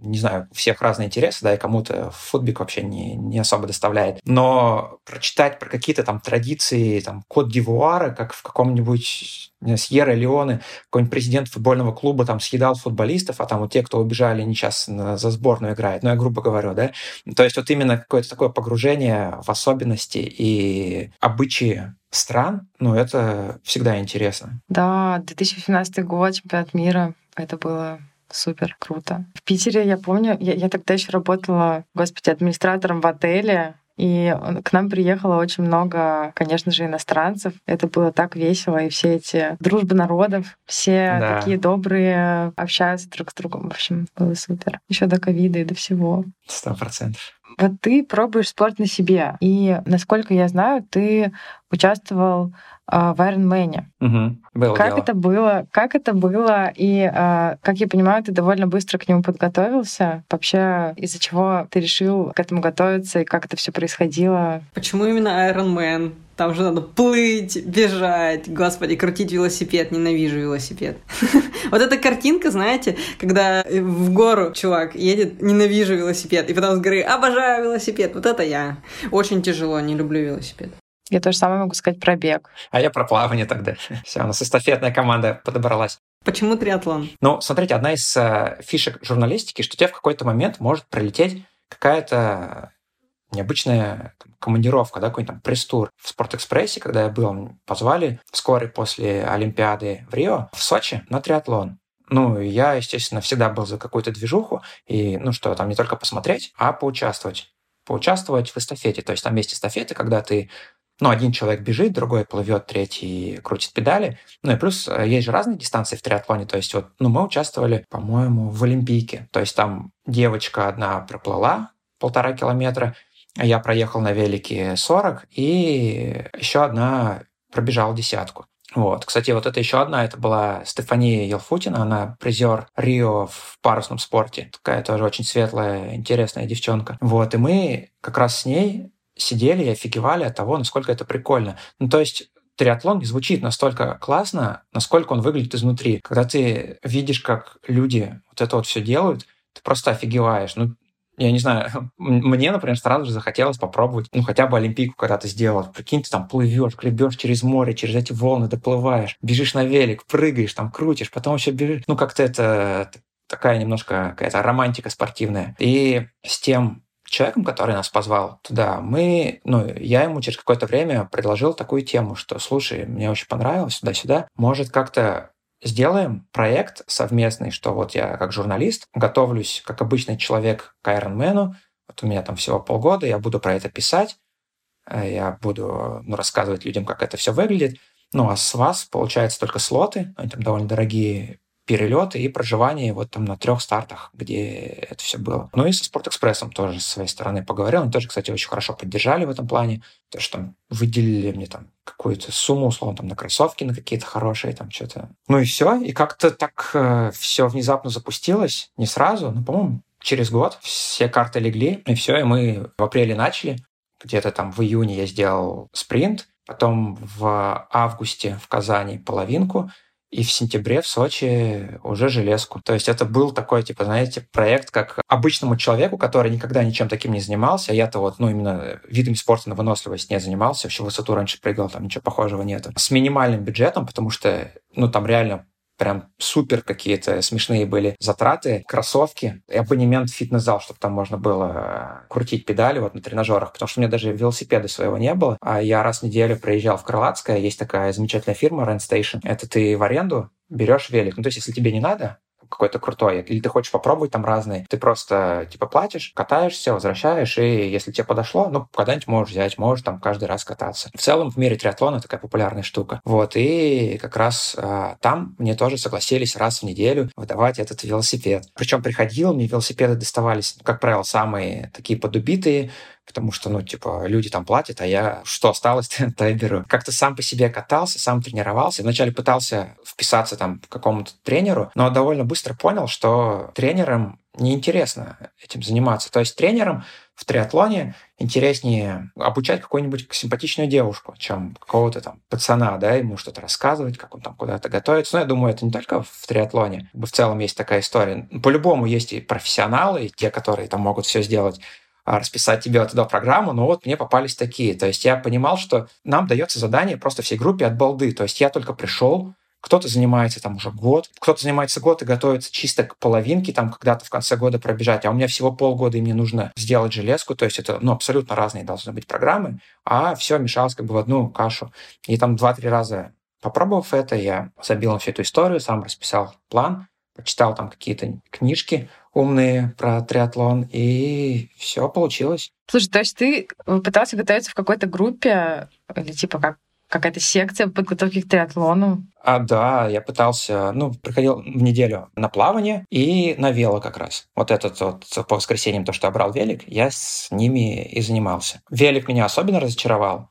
не знаю, у всех разные интересы, да, и кому-то футбик вообще не, не особо доставляет. Но прочитать про какие-то там традиции, там, код Дивуара, как в каком-нибудь Сьерра Леоне, какой-нибудь президент футбольного клуба там съедал футболистов, а там вот те, кто убежали, они сейчас за сборную играют, ну, я грубо говорю, да. То есть вот именно какое-то такое погружение в особенности и обычаи стран, ну, это всегда интересно. Да, 2018 год, чемпионат мира, это было Супер, круто. В Питере, я помню, я, я тогда еще работала, господи, администратором в отеле, и к нам приехало очень много, конечно же, иностранцев. Это было так весело, и все эти дружбы народов, все да. такие добрые, общаются друг с другом. В общем, было супер. Еще до ковида и до всего. Сто процентов. Вот ты пробуешь спорт на себе, и, насколько я знаю, ты участвовал э, в Ironman. Угу. Было как дело. это было? Как это было? И, э, как я понимаю, ты довольно быстро к нему подготовился. Вообще, из-за чего ты решил к этому готовиться и как это все происходило? Почему именно Iron Man? Там же надо плыть, бежать, господи, крутить велосипед, ненавижу велосипед. Вот эта картинка, знаете, когда в гору чувак едет, ненавижу велосипед, и потом с горы обожаю велосипед, вот это я. Очень тяжело, не люблю велосипед. Я тоже самое могу сказать про бег. А я про плавание тогда. Все, у нас эстафетная команда подобралась. Почему триатлон? Ну, смотрите, одна из э, фишек журналистики, что тебе в какой-то момент может прилететь какая-то необычная там, командировка, да, какой-нибудь там пресс-тур в Спортэкспрессе, когда я был, позвали вскоре после Олимпиады в Рио, в Сочи на триатлон. Ну, я, естественно, всегда был за какую-то движуху, и, ну что, там не только посмотреть, а поучаствовать. Поучаствовать в эстафете. То есть там есть эстафеты, когда ты ну, один человек бежит, другой плывет, третий крутит педали. Ну и плюс э, есть же разные дистанции в триатлоне. То есть вот, ну, мы участвовали, по-моему, в Олимпийке. То есть там девочка одна проплыла полтора километра, я проехал на велике 40, и еще одна пробежала десятку. Вот. Кстати, вот это еще одна, это была Стефания Елфутина, она призер Рио в парусном спорте. Такая тоже очень светлая, интересная девчонка. Вот, и мы как раз с ней сидели и офигевали от того, насколько это прикольно. Ну, то есть триатлон не звучит настолько классно, насколько он выглядит изнутри. Когда ты видишь, как люди вот это вот все делают, ты просто офигеваешь. Ну, я не знаю, мне, например, сразу же захотелось попробовать, ну, хотя бы Олимпийку когда-то сделать. Прикинь, ты там плывешь, гребешь через море, через эти волны доплываешь, бежишь на велик, прыгаешь, там крутишь, потом еще бежишь. Ну, как-то это такая немножко какая-то романтика спортивная. И с тем человеком, который нас позвал туда, мы, ну, я ему через какое-то время предложил такую тему, что, слушай, мне очень понравилось туда-сюда, может как-то сделаем проект совместный, что вот я как журналист готовлюсь как обычный человек к Ironman, вот у меня там всего полгода, я буду про это писать, э, я буду ну, рассказывать людям, как это все выглядит. Ну, а с вас, получается, только слоты, они там довольно дорогие перелеты и проживание вот там на трех стартах, где это все было. Ну и со Спортэкспрессом тоже с своей стороны поговорил. Они тоже, кстати, очень хорошо поддержали в этом плане. То, что там выделили мне там какую-то сумму, условно, там на кроссовки на какие-то хорошие, там что-то. Ну и все. И как-то так э, все внезапно запустилось. Не сразу, но, по-моему, через год все карты легли, и все, и мы в апреле начали. Где-то там в июне я сделал спринт, потом в августе в Казани половинку, и в сентябре в Сочи уже железку. То есть это был такой, типа, знаете, проект как обычному человеку, который никогда ничем таким не занимался. Я-то вот, ну, именно видами спорта на выносливость не занимался. Вообще высоту раньше прыгал, там ничего похожего нету. С минимальным бюджетом, потому что, ну, там реально прям супер какие-то смешные были затраты, кроссовки, и абонемент в фитнес-зал, чтобы там можно было э, крутить педали вот на тренажерах, потому что у меня даже велосипеда своего не было, а я раз в неделю приезжал в Крылатское, есть такая замечательная фирма Rent Station, это ты в аренду берешь велик. Ну, то есть, если тебе не надо, какой-то крутой, или ты хочешь попробовать там разные, ты просто типа платишь, катаешься, возвращаешь, и если тебе подошло, ну, когда-нибудь можешь взять, можешь там каждый раз кататься. В целом в мире триатлона такая популярная штука. Вот, и как раз а, там мне тоже согласились раз в неделю выдавать этот велосипед. Причем приходил, мне велосипеды доставались, как правило, самые такие подубитые, потому что, ну, типа, люди там платят, а я что осталось, то я беру. Как-то сам по себе катался, сам тренировался. Вначале пытался вписаться там к какому-то тренеру, но довольно быстро понял, что тренерам неинтересно этим заниматься. То есть тренерам в триатлоне интереснее обучать какую-нибудь симпатичную девушку, чем какого-то там пацана, да, ему что-то рассказывать, как он там куда-то готовится. Но я думаю, это не только в триатлоне. В целом есть такая история. По-любому есть и профессионалы, и те, которые там могут все сделать расписать тебе вот эту программу, но вот мне попались такие. То есть я понимал, что нам дается задание просто всей группе от балды. То есть я только пришел, кто-то занимается там уже год, кто-то занимается год и готовится чисто к половинке, там когда-то в конце года пробежать, а у меня всего полгода, и мне нужно сделать железку, то есть это ну, абсолютно разные должны быть программы, а все мешалось как бы в одну кашу. И там два-три раза попробовав это, я забил на всю эту историю, сам расписал план, почитал там какие-то книжки, умные про триатлон, и все получилось. Слушай, то есть ты пытался готовиться в какой-то группе или типа как какая-то секция подготовки к триатлону? А, да, я пытался, ну, приходил в неделю на плавание и на вело как раз. Вот этот вот по воскресеньям, то, что я брал велик, я с ними и занимался. Велик меня особенно разочаровал,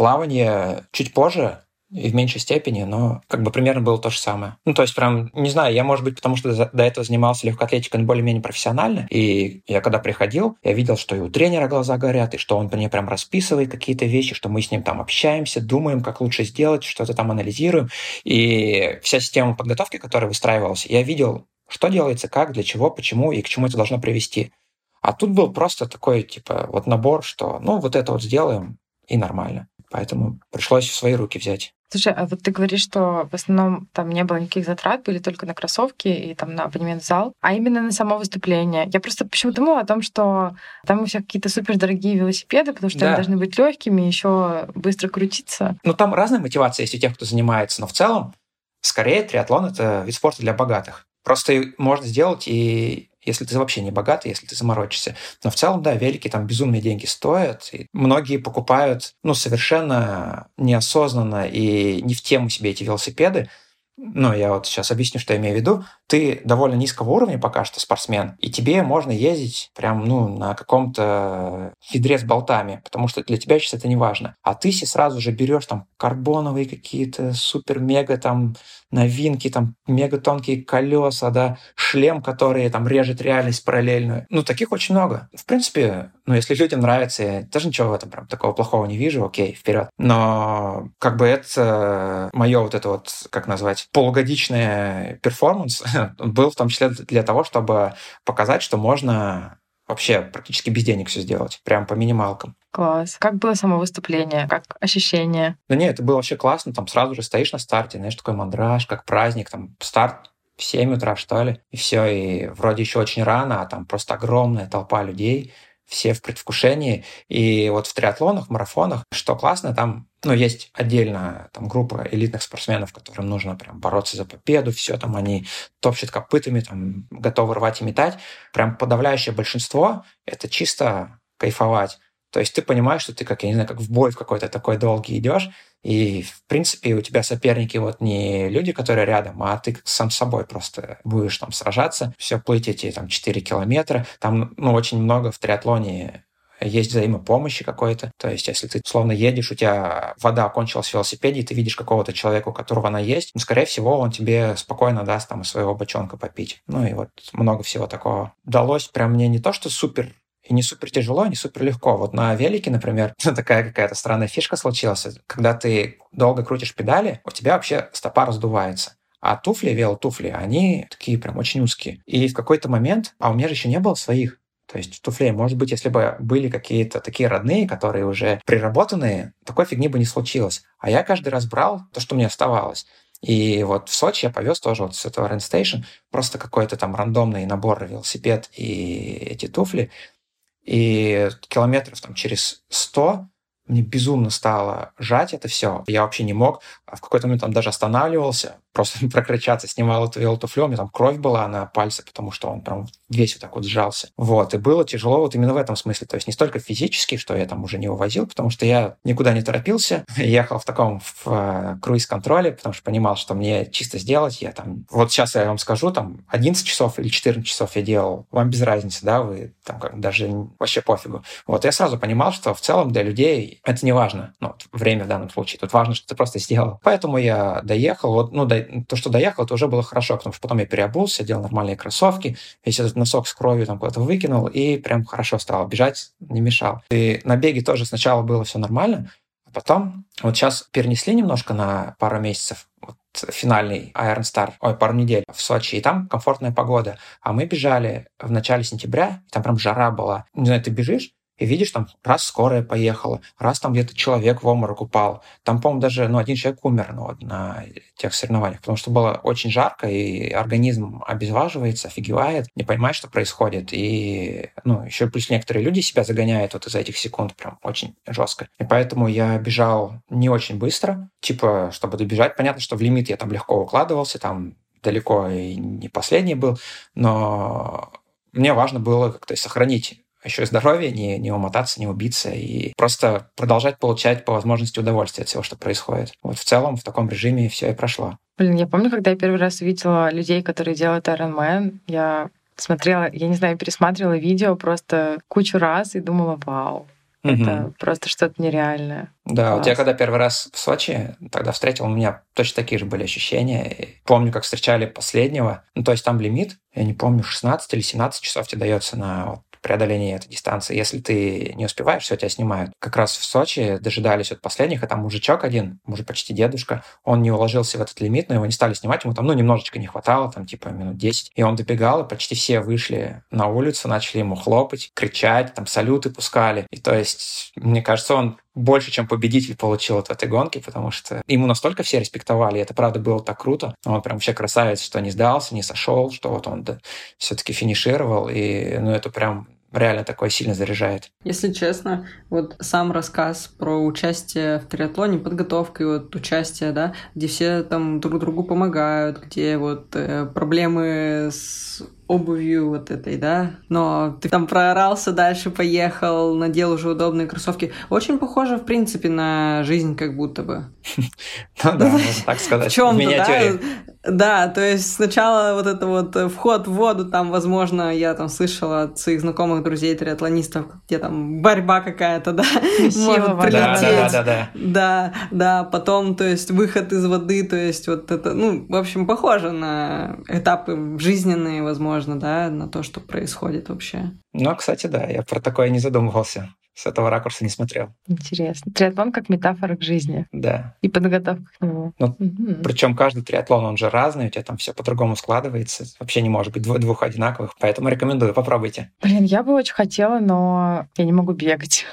Плавание чуть позже, и в меньшей степени, но как бы примерно было то же самое. Ну, то есть прям, не знаю, я, может быть, потому что до этого занимался легкоатлетикой более-менее профессионально, и я когда приходил, я видел, что и у тренера глаза горят, и что он мне прям расписывает какие-то вещи, что мы с ним там общаемся, думаем, как лучше сделать, что-то там анализируем. И вся система подготовки, которая выстраивалась, я видел, что делается, как, для чего, почему и к чему это должно привести. А тут был просто такой, типа, вот набор, что, ну, вот это вот сделаем, и нормально. Поэтому пришлось в свои руки взять. Слушай, а вот ты говоришь, что в основном там не было никаких затрат, были только на кроссовки и там на абонемент в зал, а именно на само выступление. Я просто почему думала о том, что там у всех какие-то супер дорогие велосипеды, потому что да. они должны быть легкими, еще быстро крутиться. Ну, там разная мотивация есть у тех, кто занимается, но в целом, скорее, триатлон — это вид спорта для богатых. Просто можно сделать и если ты вообще не богатый, если ты заморочишься. Но в целом, да, велики там безумные деньги стоят. И многие покупают, ну, совершенно неосознанно и не в тему себе эти велосипеды, ну, я вот сейчас объясню, что я имею в виду. Ты довольно низкого уровня пока что спортсмен, и тебе можно ездить прям, ну, на каком-то фидре с болтами, потому что для тебя сейчас это не важно. А ты си сразу же берешь там карбоновые какие-то супер-мега там новинки, там мега тонкие колеса, да, шлем, который там режет реальность параллельную. Ну, таких очень много. В принципе, ну, если людям нравится, я тоже ничего в этом прям такого плохого не вижу, окей, вперед. Но как бы это мое вот это вот, как назвать, полугодичный перформанс был в том числе для того, чтобы показать, что можно вообще практически без денег все сделать, прям по минималкам. Класс. Как было само выступление? Как ощущение? Да нет, это было вообще классно. Там сразу же стоишь на старте, знаешь, такой мандраж, как праздник, там старт в 7 утра, что ли, и все, и вроде еще очень рано, а там просто огромная толпа людей, все в предвкушении. И вот в триатлонах, в марафонах, что классно, там ну, есть отдельно там группа элитных спортсменов, которым нужно прям бороться за победу, все там они топчут копытами, там готовы рвать и метать. Прям подавляющее большинство — это чисто кайфовать. То есть ты понимаешь, что ты, как, я не знаю, как в бой в какой-то такой долгий идешь, и, в принципе, у тебя соперники вот не люди, которые рядом, а ты сам с собой просто будешь там сражаться, все плыть эти там 4 километра. Там, ну, очень много в триатлоне есть взаимопомощи какой-то. То есть, если ты словно едешь, у тебя вода кончилась в велосипеде, и ты видишь какого-то человека, у которого она есть, ну, скорее всего, он тебе спокойно даст там из своего бочонка попить. Ну и вот много всего такого. Далось прям мне не то, что супер и не супер тяжело, не супер легко. Вот на велике, например, такая какая-то странная фишка случилась. Когда ты долго крутишь педали, у тебя вообще стопа раздувается. А туфли, велотуфли, они такие прям очень узкие. И в какой-то момент, а у меня же еще не было своих, то есть в туфле, может быть, если бы были какие-то такие родные, которые уже приработанные, такой фигни бы не случилось. А я каждый раз брал то, что мне оставалось. И вот в Сочи я повез тоже вот с этого Ренстейшн просто какой-то там рандомный набор велосипед и эти туфли. И километров там через 100 мне безумно стало жать это все. Я вообще не мог. А в какой-то момент там даже останавливался, просто прокричаться, снимал эту велотуфлю, у меня там кровь была на пальце, потому что он прям весь вот так вот сжался. Вот, и было тяжело вот именно в этом смысле. То есть не столько физически, что я там уже не увозил, потому что я никуда не торопился, ехал в таком в э, круиз-контроле, потому что понимал, что мне чисто сделать, я там... Вот сейчас я вам скажу, там 11 часов или 14 часов я делал, вам без разницы, да, вы там как даже вообще пофигу. Вот, я сразу понимал, что в целом для людей это не важно, ну, время в данном случае. Тут важно, что ты просто сделал. Поэтому я доехал, вот, ну, до, то, что доехал, это уже было хорошо, потому что потом я переобулся, делал нормальные кроссовки, весь этот носок с кровью там куда-то выкинул, и прям хорошо стало. Бежать не мешал. И на беге тоже сначала было все нормально, а потом вот сейчас перенесли немножко на пару месяцев, вот финальный Iron Star, ой, пару недель в Сочи, и там комфортная погода. А мы бежали в начале сентября, и там прям жара была. Не знаю, ты бежишь, и видишь, там раз скорая поехала, раз там где-то человек в обморок упал. Там, по-моему, даже ну, один человек умер ну, вот, на тех соревнованиях, потому что было очень жарко, и организм обезваживается, офигевает, не понимает, что происходит. И ну, еще плюс некоторые люди себя загоняют вот из этих секунд прям очень жестко. И поэтому я бежал не очень быстро, типа, чтобы добежать. Понятно, что в лимит я там легко укладывался, там далеко и не последний был, но мне важно было как-то сохранить еще и здоровье, не, не умотаться, не убиться и просто продолжать получать по возможности удовольствие от всего, что происходит. Вот в целом в таком режиме все и прошло. Блин, я помню, когда я первый раз видела людей, которые делают Iron Man, я смотрела, я не знаю, пересматривала видео просто кучу раз и думала, вау, Угу. Это просто что-то нереальное. Да, Класс. вот я когда первый раз в Сочи тогда встретил, у меня точно такие же были ощущения. помню, как встречали последнего. Ну, то есть там лимит, я не помню, 16 или 17 часов тебе дается на вот преодоления этой дистанции. Если ты не успеваешь, все, тебя снимают. Как раз в Сочи дожидались от последних, а там мужичок один, уже почти дедушка, он не уложился в этот лимит, но его не стали снимать, ему там, ну, немножечко не хватало, там, типа, минут 10. И он добегал, и почти все вышли на улицу, начали ему хлопать, кричать, там, салюты пускали. И то есть, мне кажется, он больше, чем победитель получил от этой гонки, потому что ему настолько все респектовали, и это правда было так круто. Он прям вообще красавец, что не сдался, не сошел, что вот он да, все-таки финишировал, и ну это прям реально такое сильно заряжает. Если честно, вот сам рассказ про участие в триатлоне, подготовка и вот участие, да, где все там друг другу помогают, где вот э, проблемы с обувью вот этой, да, но ты там проорался дальше, поехал, надел уже удобные кроссовки. Очень похоже, в принципе, на жизнь как будто бы. Ну да, можно так сказать, в миниатюре. Да, то есть сначала вот это вот э, вход в воду, там, возможно, я там слышала от своих знакомых друзей триатлонистов, где там борьба какая-то, да, может прилететь. Да, да, да, да. Да, да, потом, то есть выход из воды, то есть вот это, ну, в общем, похоже на этапы жизненные, возможно, да, на то, что происходит вообще. Ну, кстати, да, я про такое не задумывался с этого ракурса не смотрел. Интересно. Триатлон как метафора к жизни. Да. И подготовка к нему. Ну, угу. Причем каждый триатлон, он же разный, у тебя там все по-другому складывается. Вообще не может быть двух, двух одинаковых. Поэтому рекомендую, попробуйте. Блин, я бы очень хотела, но я не могу бегать.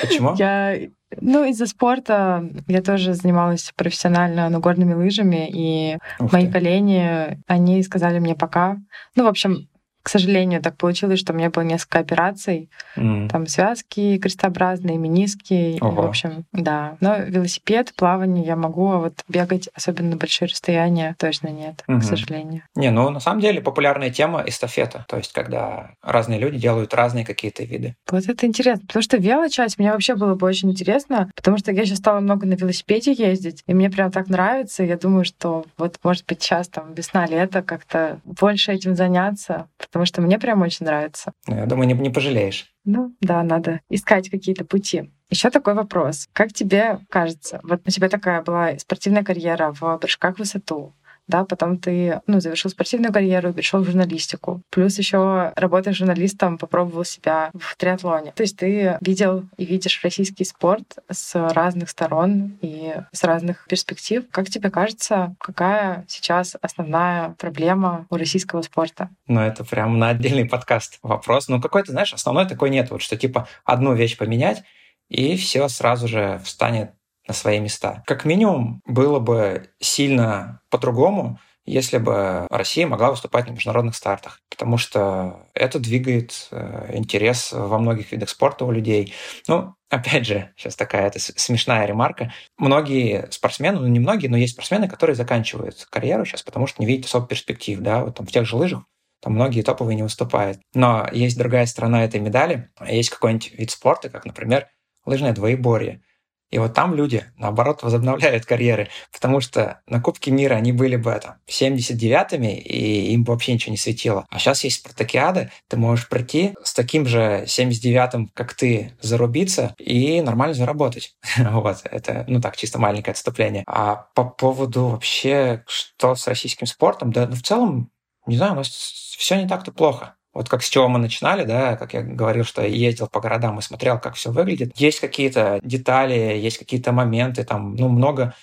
Почему? Я ну, из-за спорта я тоже занималась профессионально нагорными лыжами, и Ух мои ты. колени, они сказали мне пока. Ну, в общем, к сожалению, так получилось, что у меня было несколько операций. Mm. Там связки крестообразные, мениски. Ого. В общем, да. Но велосипед, плавание я могу, а вот бегать, особенно на большие расстояния, точно нет, mm-hmm. к сожалению. Не, ну на самом деле популярная тема эстафета. То есть, когда разные люди делают разные какие-то виды. Вот это интересно, потому что велочасть мне вообще было бы очень интересно, потому что я сейчас стала много на велосипеде ездить, и мне прям так нравится. Я думаю, что вот, может быть, сейчас там весна-лето как-то больше этим заняться, потому что мне прям очень нравится. Ну, я думаю, не, не пожалеешь. Ну, да, надо искать какие-то пути. Еще такой вопрос. Как тебе кажется, вот у тебя такая была спортивная карьера в прыжках в высоту, да, потом ты, ну, завершил спортивную карьеру перешел в журналистику. Плюс еще работая журналистом, попробовал себя в триатлоне. То есть ты видел и видишь российский спорт с разных сторон и с разных перспектив. Как тебе кажется, какая сейчас основная проблема у российского спорта? Ну, это прям на отдельный подкаст вопрос. Ну, какой-то, знаешь, основной такой нет. Вот что типа одну вещь поменять, и все сразу же встанет на свои места. Как минимум, было бы сильно по-другому, если бы Россия могла выступать на международных стартах, потому что это двигает э, интерес во многих видах спорта у людей. Ну, опять же, сейчас такая это смешная ремарка. Многие спортсмены, ну не многие, но есть спортсмены, которые заканчивают карьеру сейчас, потому что не видят особо перспектив, да, вот там в тех же лыжах там многие топовые не выступают. Но есть другая сторона этой медали. Есть какой-нибудь вид спорта, как, например, лыжное двоеборье. И вот там люди, наоборот, возобновляют карьеры, потому что на Кубке мира они были бы там 79-ми, и им бы вообще ничего не светило. А сейчас есть спартакиады, ты можешь прийти с таким же 79-м, как ты, зарубиться и нормально заработать. вот, это, ну так, чисто маленькое отступление. А по поводу вообще, что с российским спортом, да, ну в целом, не знаю, у нас все не так-то плохо. Вот как с чего мы начинали, да, как я говорил, что я ездил по городам и смотрел, как все выглядит. Есть какие-то детали, есть какие-то моменты, там, ну, много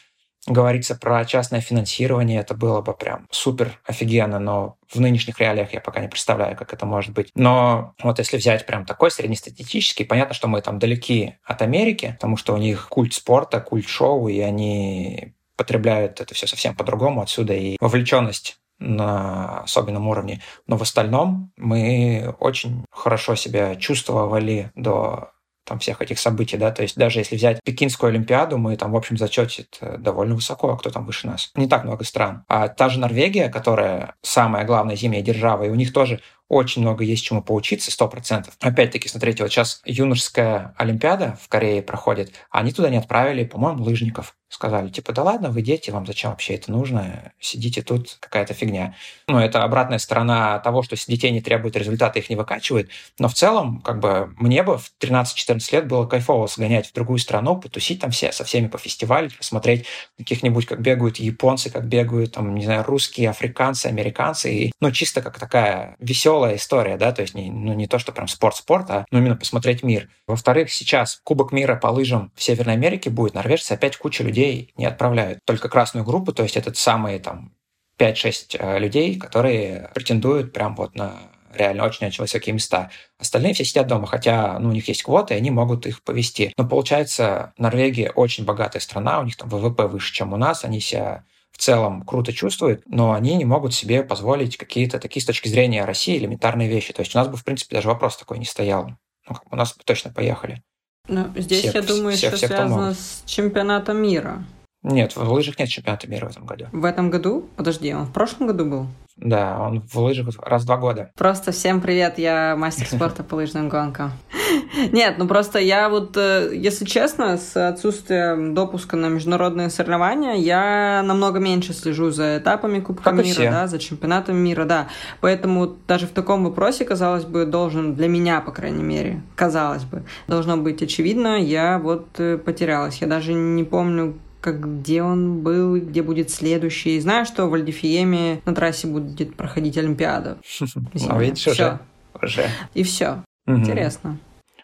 говорится про частное финансирование, это было бы прям супер офигенно, но в нынешних реалиях я пока не представляю, как это может быть. Но вот если взять прям такой среднестатистический, понятно, что мы там далеки от Америки, потому что у них культ спорта, культ шоу, и они потребляют это все совсем по-другому отсюда и вовлеченность на особенном уровне. Но в остальном мы очень хорошо себя чувствовали до там всех этих событий, да, то есть даже если взять Пекинскую Олимпиаду, мы там в общем зачете довольно высоко, а кто там выше нас? Не так много стран. А та же Норвегия, которая самая главная зимняя держава, и у них тоже очень много есть чему поучиться, сто процентов. Опять-таки, смотрите, вот сейчас юношеская Олимпиада в Корее проходит, они туда не отправили, по-моему, лыжников сказали, типа, да ладно, вы дети, вам зачем вообще это нужно? Сидите тут, какая-то фигня. Ну, это обратная сторона того, что детей не требуют результата, их не выкачивают. Но в целом, как бы, мне бы в 13-14 лет было кайфово сгонять в другую страну, потусить там все, со всеми по фестивалю, посмотреть каких-нибудь, как бегают японцы, как бегают, там, не знаю, русские, африканцы, американцы. И, ну, чисто как такая веселая история, да, то есть не, ну, не то, что прям спорт-спорт, а ну, именно посмотреть мир. Во-вторых, сейчас Кубок мира по лыжам в Северной Америке будет. Норвежцы опять куча людей не отправляют. Только красную группу, то есть это самые там 5-6 э, людей, которые претендуют прям вот на реально очень-очень высокие места. Остальные все сидят дома, хотя ну, у них есть квоты, и они могут их повести. Но получается, Норвегия очень богатая страна, у них там ВВП выше, чем у нас, они себя в целом круто чувствуют, но они не могут себе позволить какие-то такие с точки зрения России элементарные вещи. То есть у нас бы, в принципе, даже вопрос такой не стоял. Ну, у нас бы точно поехали. Ну, здесь, все, я думаю, все, все, связано с чемпионатом мира. Нет, в лыжах нет чемпионата мира в этом году. В этом году? Подожди, он в прошлом году был? Да, он в лыжах раз в два года. Просто всем привет, я мастер спорта по лыжным гонкам. Нет, ну просто я вот, э, если честно, с отсутствием допуска на международные соревнования, я намного меньше слежу за этапами Кубка как мира, да, за чемпионатом мира, да. Поэтому даже в таком вопросе, казалось бы, должен, для меня, по крайней мере, казалось бы, должно быть очевидно, я вот э, потерялась. Я даже не помню, как где он был, где будет следующий. Знаю, что в Альдифиеме на трассе будет проходить Олимпиада. А видишь, уже. уже. И все. Интересно.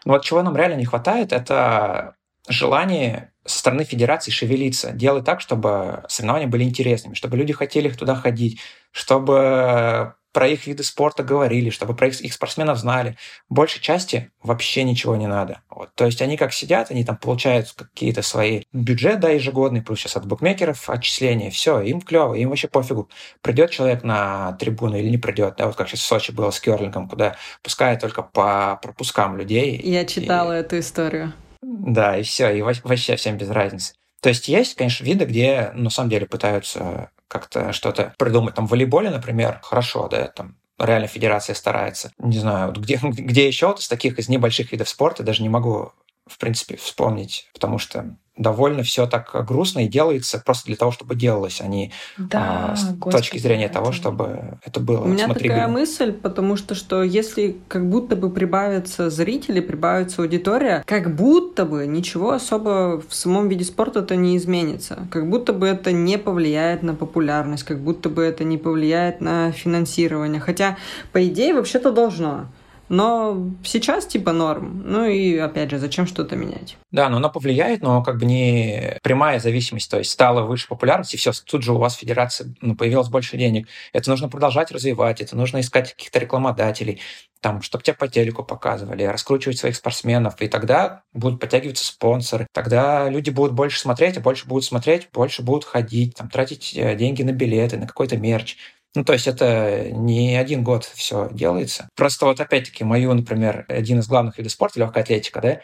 Ну вот чего нам реально не хватает, это желание со стороны федерации шевелиться, делать так, чтобы соревнования были интересными, чтобы люди хотели туда ходить, чтобы про их виды спорта говорили, чтобы про их, их спортсменов знали. Большей части вообще ничего не надо. Вот. То есть они как сидят, они там получают какие-то свои бюджет, да, ежегодный, плюс сейчас от букмекеров отчисления, все, им клево, им вообще пофигу, придет человек на трибуну или не придет, да, вот как сейчас в Сочи было с керлингом, куда пускают только по пропускам людей. Я читала и... эту историю. Да, и все, и вообще всем без разницы. То есть есть, конечно, виды, где на самом деле пытаются как-то что-то придумать. Там в волейболе, например, хорошо, да, там реально федерация старается. Не знаю, где, где еще вот из таких, из небольших видов спорта, даже не могу, в принципе, вспомнить, потому что довольно все так грустно и делается просто для того, чтобы делалось, а не да, а, с господи, точки зрения это... того, чтобы это было. У меня такая мысль, потому что, что если как будто бы прибавится зрители, прибавится аудитория, как будто бы ничего особо в самом виде спорта это не изменится. Как будто бы это не повлияет на популярность, как будто бы это не повлияет на финансирование. Хотя, по идее, вообще-то должно. Но сейчас типа норм. Ну и опять же, зачем что-то менять? Да, но оно повлияет, но как бы не прямая зависимость. То есть стала выше популярность, и все, тут же у вас федерация ну, появилось больше денег. Это нужно продолжать развивать, это нужно искать каких-то рекламодателей, там, чтобы тебя по телеку показывали, раскручивать своих спортсменов, и тогда будут подтягиваться спонсоры, тогда люди будут больше смотреть, а больше будут смотреть, больше будут ходить, там, тратить э, деньги на билеты, на какой-то мерч. Ну, то есть это не один год все делается. Просто вот опять-таки мою, например, один из главных видов спорта, легкая атлетика, да,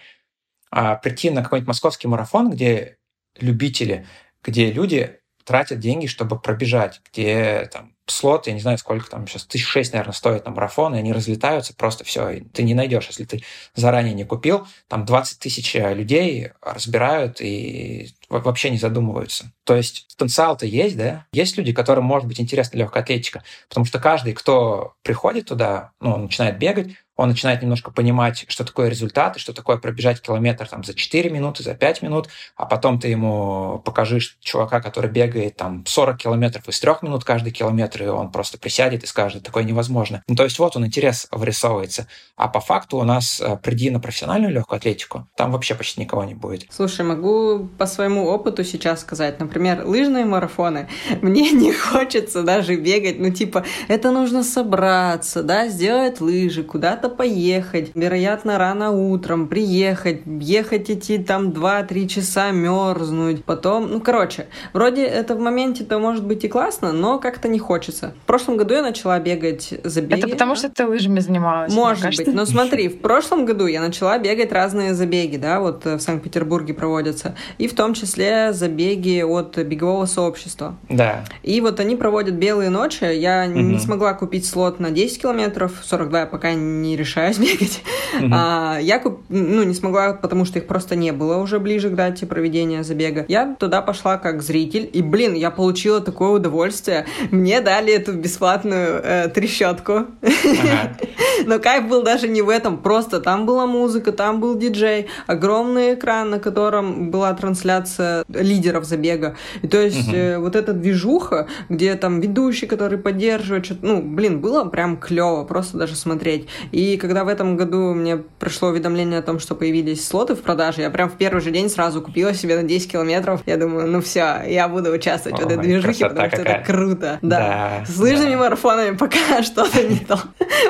а прийти на какой-нибудь московский марафон, где любители, где люди тратят деньги, чтобы пробежать, где там слот, я не знаю, сколько там сейчас, тысяч шесть, наверное, стоит на марафон, и они разлетаются, просто все, ты не найдешь, если ты заранее не купил, там 20 тысяч людей разбирают и вообще не задумываются. То есть потенциал-то есть, да? Есть люди, которым может быть интересна легкая атлетика, потому что каждый, кто приходит туда, ну, начинает бегать, он начинает немножко понимать, что такое результат, и что такое пробежать километр там, за 4 минуты, за 5 минут, а потом ты ему покажешь чувака, который бегает там 40 километров из 3 минут каждый километр, и он просто присядет и скажет, такое невозможно. Ну, то есть вот он интерес вырисовывается. А по факту у нас э, приди на профессиональную легкую атлетику, там вообще почти никого не будет. Слушай, могу по своему опыту сейчас сказать, например, лыжные марафоны, мне не хочется даже бегать, ну типа, это нужно собраться, да, сделать лыжи, куда-то куда-то поехать, вероятно, рано утром приехать, ехать идти там 2-3 часа мерзнуть, потом, ну, короче, вроде это в моменте-то может быть и классно, но как-то не хочется. В прошлом году я начала бегать забеги. Это потому, что ты лыжами занималась. Может быть, но смотри, в прошлом году я начала бегать разные забеги, да, вот в Санкт-Петербурге проводятся, и в том числе забеги от бегового сообщества. Да. И вот они проводят белые ночи, я угу. не смогла купить слот на 10 километров, 42 я пока не решаюсь бегать. Угу. А, я куп... ну, не смогла, потому что их просто не было уже ближе к дате проведения забега. Я туда пошла как зритель, и, блин, я получила такое удовольствие. Мне дали эту бесплатную э, трещотку. Ага. Но кайф был даже не в этом, просто там была музыка, там был диджей, огромный экран, на котором была трансляция лидеров забега. И то есть угу. э, вот эта движуха, где там ведущий, который поддерживает, что ну, блин, было прям клево, просто даже смотреть. И когда в этом году мне пришло уведомление о том, что появились слоты в продаже, я прям в первый же день сразу купила себе на 10 километров. Я думаю, ну все, я буду участвовать Ой, в этой движухе, потому что какая. это круто. Да. да. С лыжными да. марафонами пока что-то не то.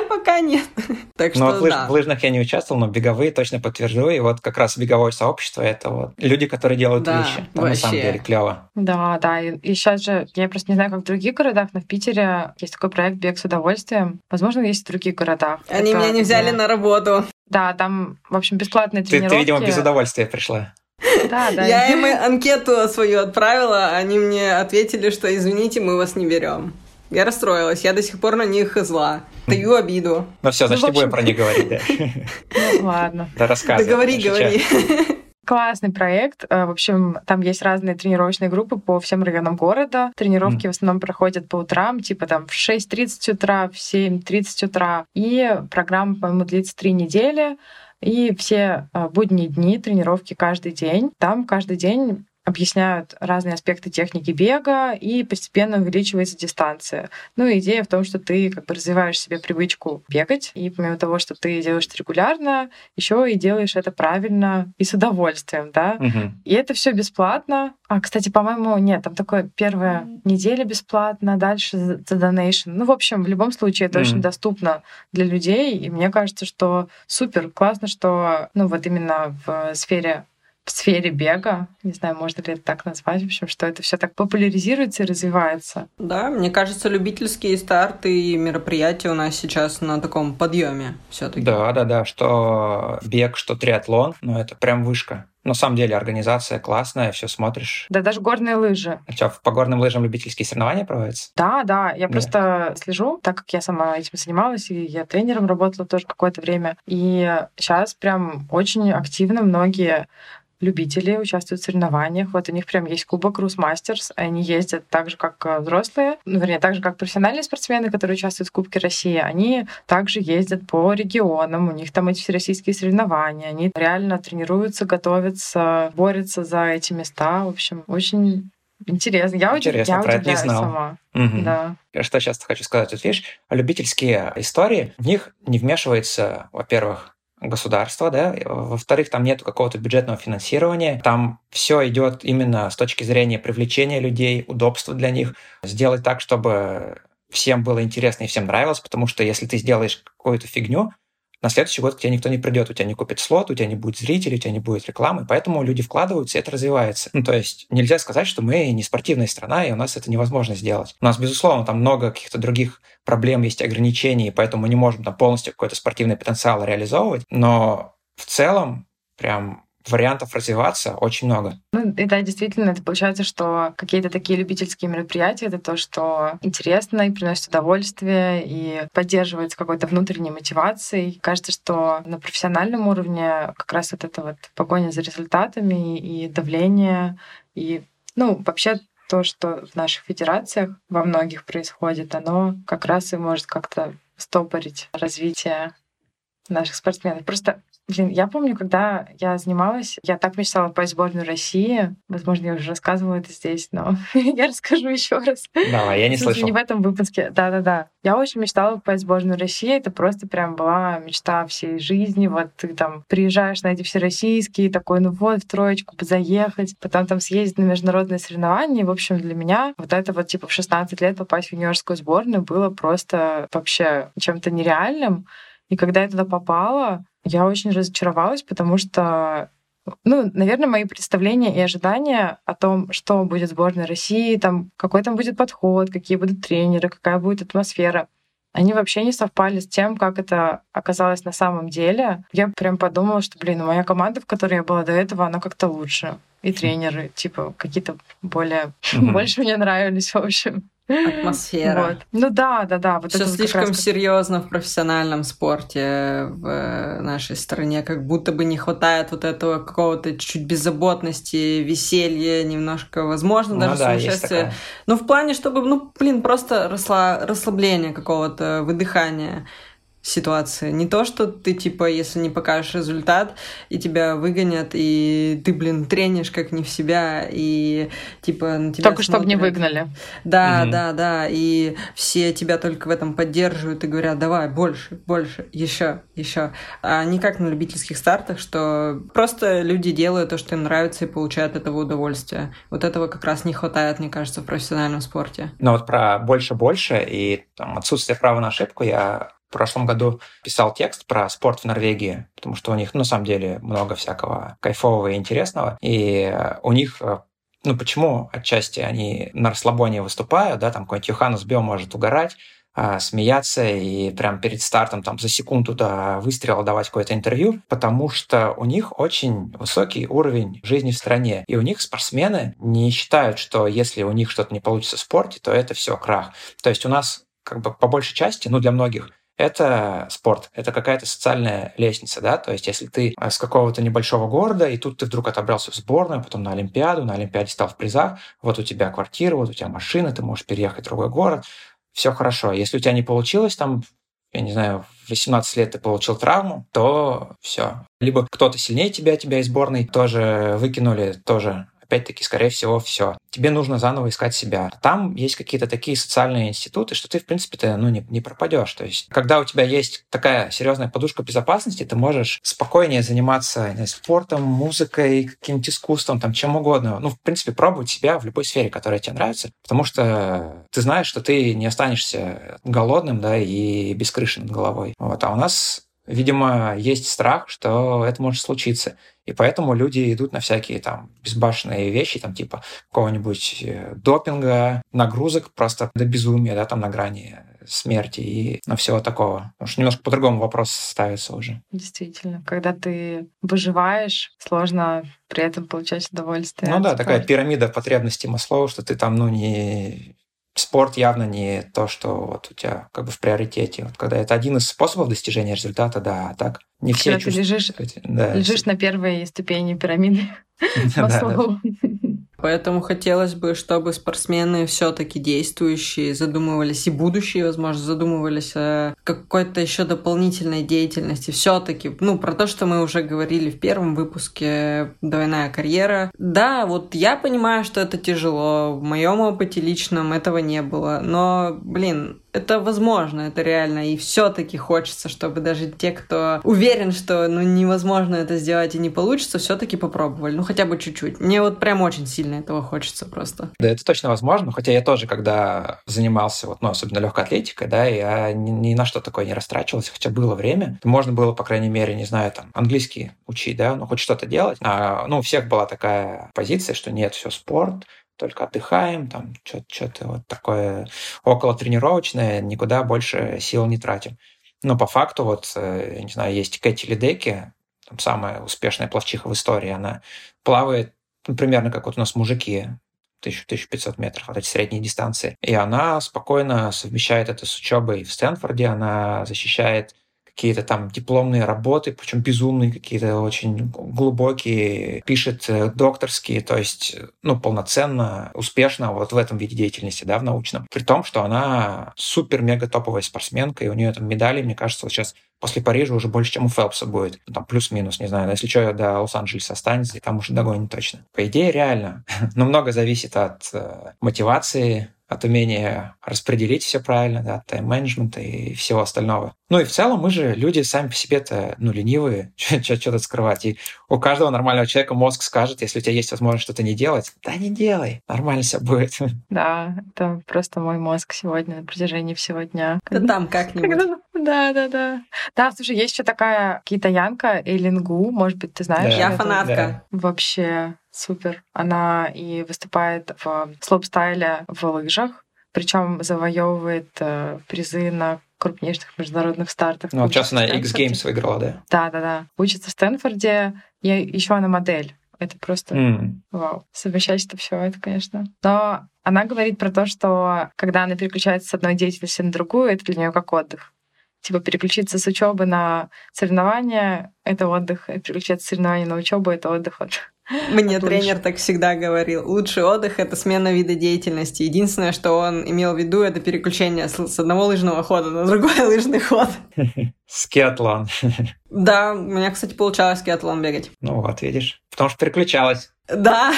Пока нет. Так ну, что, да. В лыжных я не участвовал, но беговые точно подтвержду. И вот как раз беговое сообщество — это вот люди, которые делают да, вещи. Там на самом деле клево. Да, да. И, и сейчас же, я просто не знаю, как в других городах, но в Питере есть такой проект «Бег с удовольствием». Возможно, есть в других городах. Они это, меня не взяли да. на работу. Да, там, в общем, бесплатные тренировки. Ты, ты видимо, без удовольствия пришла. Да, да. Я им анкету свою отправила, они мне ответили, что извините, мы вас не берем. Я расстроилась, я до сих пор на них зла. Даю обиду. Ну все, значит, ну, общем... не будем про них говорить, да. Ну ладно. Да рассказывай. Да говори, говори. Классный проект. Э, в общем, там есть разные тренировочные группы по всем районам города. Тренировки mm. в основном проходят по утрам, типа там в 6.30 утра, в 7.30 утра. И программа, по-моему, длится три недели. И все э, будние дни, тренировки каждый день. Там каждый день объясняют разные аспекты техники бега, и постепенно увеличивается дистанция. Ну, идея в том, что ты как бы развиваешь себе привычку бегать, и помимо того, что ты делаешь это регулярно, еще и делаешь это правильно и с удовольствием, да. Угу. И это все бесплатно. А, кстати, по-моему, нет, там такое первая неделя бесплатно, дальше the donation. Ну, в общем, в любом случае это mm очень доступно для людей, и мне кажется, что супер, классно, что, ну, вот именно в сфере в сфере бега, не знаю, можно ли это так назвать, в общем, что это все так популяризируется и развивается. Да, мне кажется, любительские старты и мероприятия у нас сейчас на таком подъеме все-таки. Да, да, да, что бег, что триатлон, ну это прям вышка. На самом деле организация классная, все смотришь. Да, даже горные лыжи. А что, по горным лыжам любительские соревнования проводятся? Да, да. Я да. просто слежу, так как я сама этим занималась, и я тренером работала тоже какое-то время. И сейчас прям очень активно многие любители участвуют в соревнованиях. Вот у них прям есть кубок Рус Мастерс. Они ездят так же, как э, взрослые, ну, вернее, так же, как профессиональные спортсмены, которые участвуют в Кубке России. Они также ездят по регионам, у них там эти всероссийские соревнования. Они реально тренируются, готовятся, борются за эти места. В общем, очень Интересно. Я, Интересно, я про это не знал. сама. Угу. Да. Что сейчас хочу сказать? Вот видишь, любительские истории, в них не вмешивается, во-первых, государства, да, во-вторых, там нет какого-то бюджетного финансирования, там все идет именно с точки зрения привлечения людей, удобства для них, сделать так, чтобы всем было интересно и всем нравилось, потому что если ты сделаешь какую-то фигню, на следующий год к тебе никто не придет, у тебя не купит слот, у тебя не будет зрителей, у тебя не будет рекламы, поэтому люди вкладываются, и это развивается. Ну, то есть нельзя сказать, что мы не спортивная страна, и у нас это невозможно сделать. У нас, безусловно, там много каких-то других проблем, есть ограничений, поэтому мы не можем там полностью какой-то спортивный потенциал реализовывать, но в целом прям вариантов развиваться очень много. Ну, и да, действительно, это получается, что какие-то такие любительские мероприятия — это то, что интересно и приносит удовольствие, и поддерживает какой-то внутренней мотивацией. Кажется, что на профессиональном уровне как раз вот это вот погоня за результатами и давление, и, ну, вообще то, что в наших федерациях во многих происходит, оно как раз и может как-то стопорить развитие наших спортсменов. Просто Блин, я помню, когда я занималась, я так мечтала попасть в сборную России. Возможно, я уже рассказывала это здесь, но я расскажу еще раз. Давай, я не слышал. Не в этом выпуске. Да-да-да. Я очень мечтала попасть в сборную России. Это просто прям была мечта всей жизни. Вот ты там приезжаешь на эти все российские, такой, ну вот, в троечку заехать, потом там съездить на международные соревнования. И, в общем, для меня вот это вот типа в 16 лет попасть в юниорскую сборную было просто вообще чем-то нереальным. И когда я туда попала, я очень разочаровалась, потому что ну, наверное, мои представления и ожидания о том, что будет сборная России, там, какой там будет подход, какие будут тренеры, какая будет атмосфера, они вообще не совпали с тем, как это оказалось на самом деле. Я прям подумала, что, блин, моя команда, в которой я была до этого, она как-то лучше. И тренеры, типа, какие-то более... Больше мне нравились, в общем атмосфера. Вот. Ну да, да, да. Вот Все слишком раз... серьезно в профессиональном спорте в нашей стране, как будто бы не хватает вот этого какого-то чуть-чуть беззаботности, веселья, немножко, возможно, ну, даже да, сумасшествия. Но в плане, чтобы, ну, блин, просто расслабление какого-то, выдыхания ситуации. Не то, что ты, типа, если не покажешь результат, и тебя выгонят, и ты, блин, тренишь как не в себя, и, типа, на тебя Только чтобы не выгнали. Да, угу. да, да, и все тебя только в этом поддерживают и говорят, давай, больше, больше, еще, еще. А не как на любительских стартах, что просто люди делают то, что им нравится, и получают от этого удовольствие. Вот этого как раз не хватает, мне кажется, в профессиональном спорте. Ну вот про больше-больше и там, отсутствие права на ошибку я в прошлом году писал текст про спорт в Норвегии, потому что у них, ну, на самом деле, много всякого кайфового и интересного. И у них ну, почему отчасти они на расслабоне выступают, да, там какой-нибудь Йоханнес Био может угорать, а, смеяться и прям перед стартом там за секунду до выстрела давать какое-то интервью, потому что у них очень высокий уровень жизни в стране. И у них спортсмены не считают, что если у них что-то не получится в спорте, то это все крах. То есть у нас как бы по большей части, ну для многих, это спорт, это какая-то социальная лестница, да, то есть если ты с какого-то небольшого города, и тут ты вдруг отобрался в сборную, потом на Олимпиаду, на Олимпиаде стал в призах, вот у тебя квартира, вот у тебя машина, ты можешь переехать в другой город, все хорошо. Если у тебя не получилось там я не знаю, в 18 лет ты получил травму, то все. Либо кто-то сильнее тебя, тебя из сборной тоже выкинули, тоже опять-таки, скорее всего, все. Тебе нужно заново искать себя. Там есть какие-то такие социальные институты, что ты, в принципе-то, ну, не, не пропадешь. То есть, когда у тебя есть такая серьезная подушка безопасности, ты можешь спокойнее заниматься знаю, спортом, музыкой, каким-то искусством, там, чем угодно. Ну, в принципе, пробовать себя в любой сфере, которая тебе нравится, потому что ты знаешь, что ты не останешься голодным, да, и без крыши над головой. Вот. А у нас видимо, есть страх, что это может случиться. И поэтому люди идут на всякие там безбашенные вещи, там типа какого-нибудь э, допинга, нагрузок просто до безумия, да, там на грани смерти и на всего такого. Потому что немножко по-другому вопрос ставится уже. Действительно. Когда ты выживаешь, сложно при этом получать удовольствие. Ну да, спорта. такая пирамида потребностей Маслоу, что ты там, ну, не спорт явно не то, что вот у тебя как бы в приоритете. Вот когда это один из способов достижения результата, да, а так не все когда чувствуют. Ты лежишь, да, лежишь на первой ступени пирамиды Маслоу. Поэтому хотелось бы, чтобы спортсмены все-таки действующие задумывались и будущие, возможно, задумывались о какой-то еще дополнительной деятельности. Все-таки, ну, про то, что мы уже говорили в первом выпуске «Двойная карьера». Да, вот я понимаю, что это тяжело. В моем опыте личном этого не было. Но, блин, это возможно, это реально. И все-таки хочется, чтобы даже те, кто уверен, что ну, невозможно это сделать и не получится, все-таки попробовали. Ну, хотя бы чуть-чуть. Мне вот прям очень сильно этого хочется просто. Да, это точно возможно. Хотя я тоже, когда занимался, вот, ну, особенно легкой атлетикой, да, я ни, ни на что такое не растрачивался, хотя было время. Можно было, по крайней мере, не знаю, там, английский учить, да, ну, хоть что-то делать. А, ну, у всех была такая позиция, что нет, все спорт, только отдыхаем, там что-то вот такое около тренировочное, никуда больше сил не тратим. Но по факту, вот, э, я не знаю, есть Кэти Лидеки, там самая успешная плавчиха в истории, она плавает ну, примерно как вот у нас мужики, 1000-1500 метров, вот эти средние дистанции. И она спокойно совмещает это с учебой в Стэнфорде, она защищает какие-то там дипломные работы, причем безумные какие-то, очень глубокие, пишет э, докторские, то есть, ну, полноценно, успешно вот в этом виде деятельности, да, в научном. При том, что она супер-мега топовая спортсменка, и у нее там медали, мне кажется, вот сейчас после Парижа уже больше, чем у Фелпса будет. Ну, там плюс-минус, не знаю. Если что, до Лос-Анджелеса останется, и там уже догонит точно. По идее, реально. Но много зависит от э, мотивации, от умения распределить все правильно, да, тайм-менеджмента и всего остального. Ну и в целом мы же люди сами по себе-то, ну, ленивые, что-то скрывать. И у каждого нормального человека мозг скажет, если у тебя есть возможность что-то не делать, да не делай, нормально все будет. Да, это просто мой мозг сегодня на протяжении всего дня. Да там как-нибудь. Да, да, да. Да, слушай, есть еще такая китаянка Элингу, может быть, ты знаешь? Я фанатка. Вообще супер. Она и выступает в слоп-стайле в лыжах, причем завоевывает э, призы на крупнейших международных стартах. Ну, сейчас она X Games выиграла, да? Да, да, да. Учится в Стэнфорде. Я еще она модель. Это просто mm. вау. Совмещать это все, это, конечно. Но она говорит про то, что когда она переключается с одной деятельности на другую, это для нее как отдых. Типа переключиться с учебы на соревнования — это отдых, переключаться с соревнования на учебу — это отдых от мне тренер так всегда говорил. Лучший отдых — это смена вида деятельности. Единственное, что он имел в виду, это переключение с одного лыжного хода на другой лыжный ход. Скиатлон. Да, у меня, кстати, получалось скиатлон бегать. Ну вот, видишь. Потому что переключалась. Да.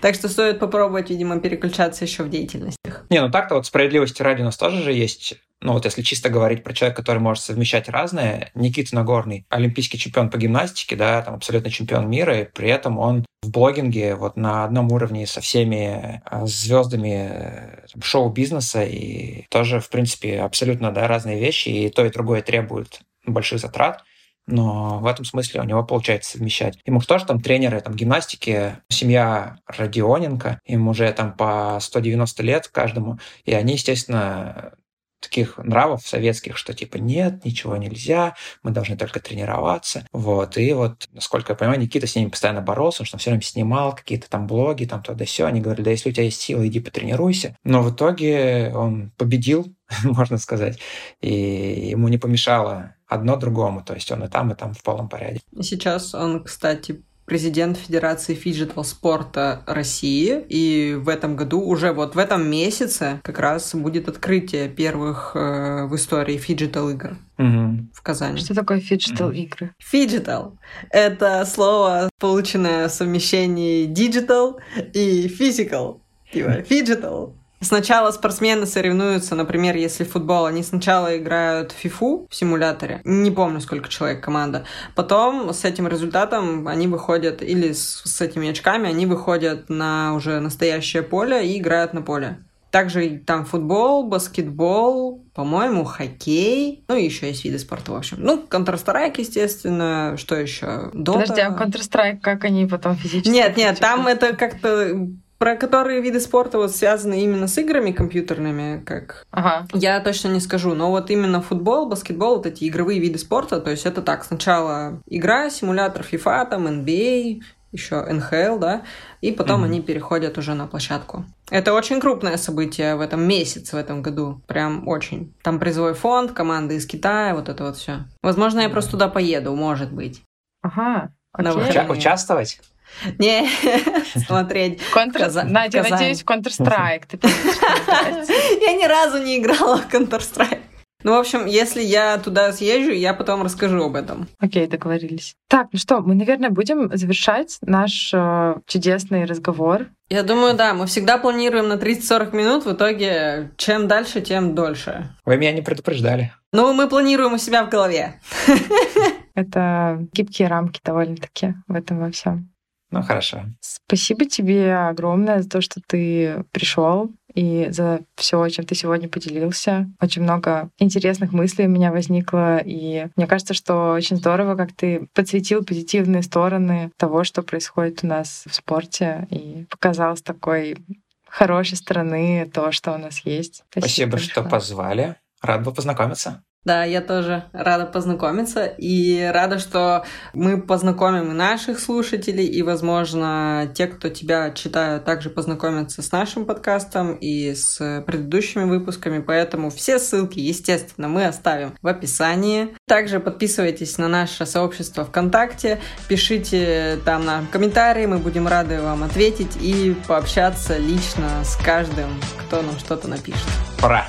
Так что стоит попробовать, видимо, переключаться еще в деятельностях. Не, ну так-то вот справедливости ради у нас тоже же есть ну вот если чисто говорить про человека, который может совмещать разное, Никита Нагорный, олимпийский чемпион по гимнастике, да, там абсолютно чемпион мира, и при этом он в блогинге вот на одном уровне со всеми а, звездами э, шоу-бизнеса, и тоже, в принципе, абсолютно да, разные вещи, и то и другое требует больших затрат но в этом смысле у него получается совмещать. Ему тоже там тренеры там, гимнастики, семья Родионенко, им уже там по 190 лет каждому, и они, естественно, таких нравов советских, что типа нет, ничего нельзя, мы должны только тренироваться. Вот. И вот, насколько я понимаю, Никита с ними постоянно боролся, что он все время снимал какие-то там блоги, там то да все. Они говорили, да если у тебя есть силы, иди потренируйся. Но в итоге он победил, можно сказать, и ему не помешало одно другому, то есть он и там, и там в полном порядке. Сейчас он, кстати, президент Федерации фиджитал спорта России. И в этом году, уже вот в этом месяце, как раз будет открытие первых э, в истории фиджитал игр угу. в Казани. Что такое фиджитал игры? Фиджитал — это слово, полученное в совмещении digital и physical. Типа phygital Сначала спортсмены соревнуются, например, если футбол, они сначала играют в фифу в симуляторе, не помню, сколько человек команда, потом с этим результатом они выходят, или с, с этими очками, они выходят на уже настоящее поле и играют на поле. Также там футбол, баскетбол, по-моему, хоккей. Ну, и еще есть виды спорта, в общем. Ну, Counter-Strike, естественно. Что еще? Dota. Подожди, а Counter-Strike, как они потом физически? Нет, нет, там это как-то про которые виды спорта вот связаны именно с играми компьютерными, как ага. я точно не скажу, но вот именно футбол, баскетбол, вот эти игровые виды спорта, то есть это так, сначала игра, симулятор FIFA, там NBA, еще НХЛ, да, и потом mm-hmm. они переходят уже на площадку. Это очень крупное событие в этом месяце, в этом году. Прям очень. Там призовой фонд, команды из Китая, вот это вот все. Возможно, я просто туда поеду, может быть. Ага. Уча- участвовать? Не, смотреть. Контр... Надя, Казань. надеюсь, Counter-Strike ты Я ни разу не играла в Counter-Strike. Ну, в общем, если я туда съезжу, я потом расскажу об этом. Окей, договорились. Так, ну что, мы, наверное, будем завершать наш э, чудесный разговор. Я думаю, да, мы всегда планируем на 30-40 минут, в итоге чем дальше, тем дольше. Вы меня не предупреждали. Ну, мы планируем у себя в голове. Это гибкие рамки довольно-таки в этом во всем. Ну, хорошо. Спасибо тебе огромное за то, что ты пришел и за все, чем ты сегодня поделился. Очень много интересных мыслей у меня возникло, и мне кажется, что очень здорово, как ты подсветил позитивные стороны того, что происходит у нас в спорте, и показал с такой хорошей стороны то, что у нас есть. Спасибо, Спасибо что позвали. Рад был познакомиться. Да, я тоже рада познакомиться и рада, что мы познакомим и наших слушателей, и, возможно, те, кто тебя читают, также познакомятся с нашим подкастом и с предыдущими выпусками. Поэтому все ссылки, естественно, мы оставим в описании. Также подписывайтесь на наше сообщество ВКонтакте, пишите там нам комментарии, мы будем рады вам ответить и пообщаться лично с каждым, кто нам что-то напишет. Ура!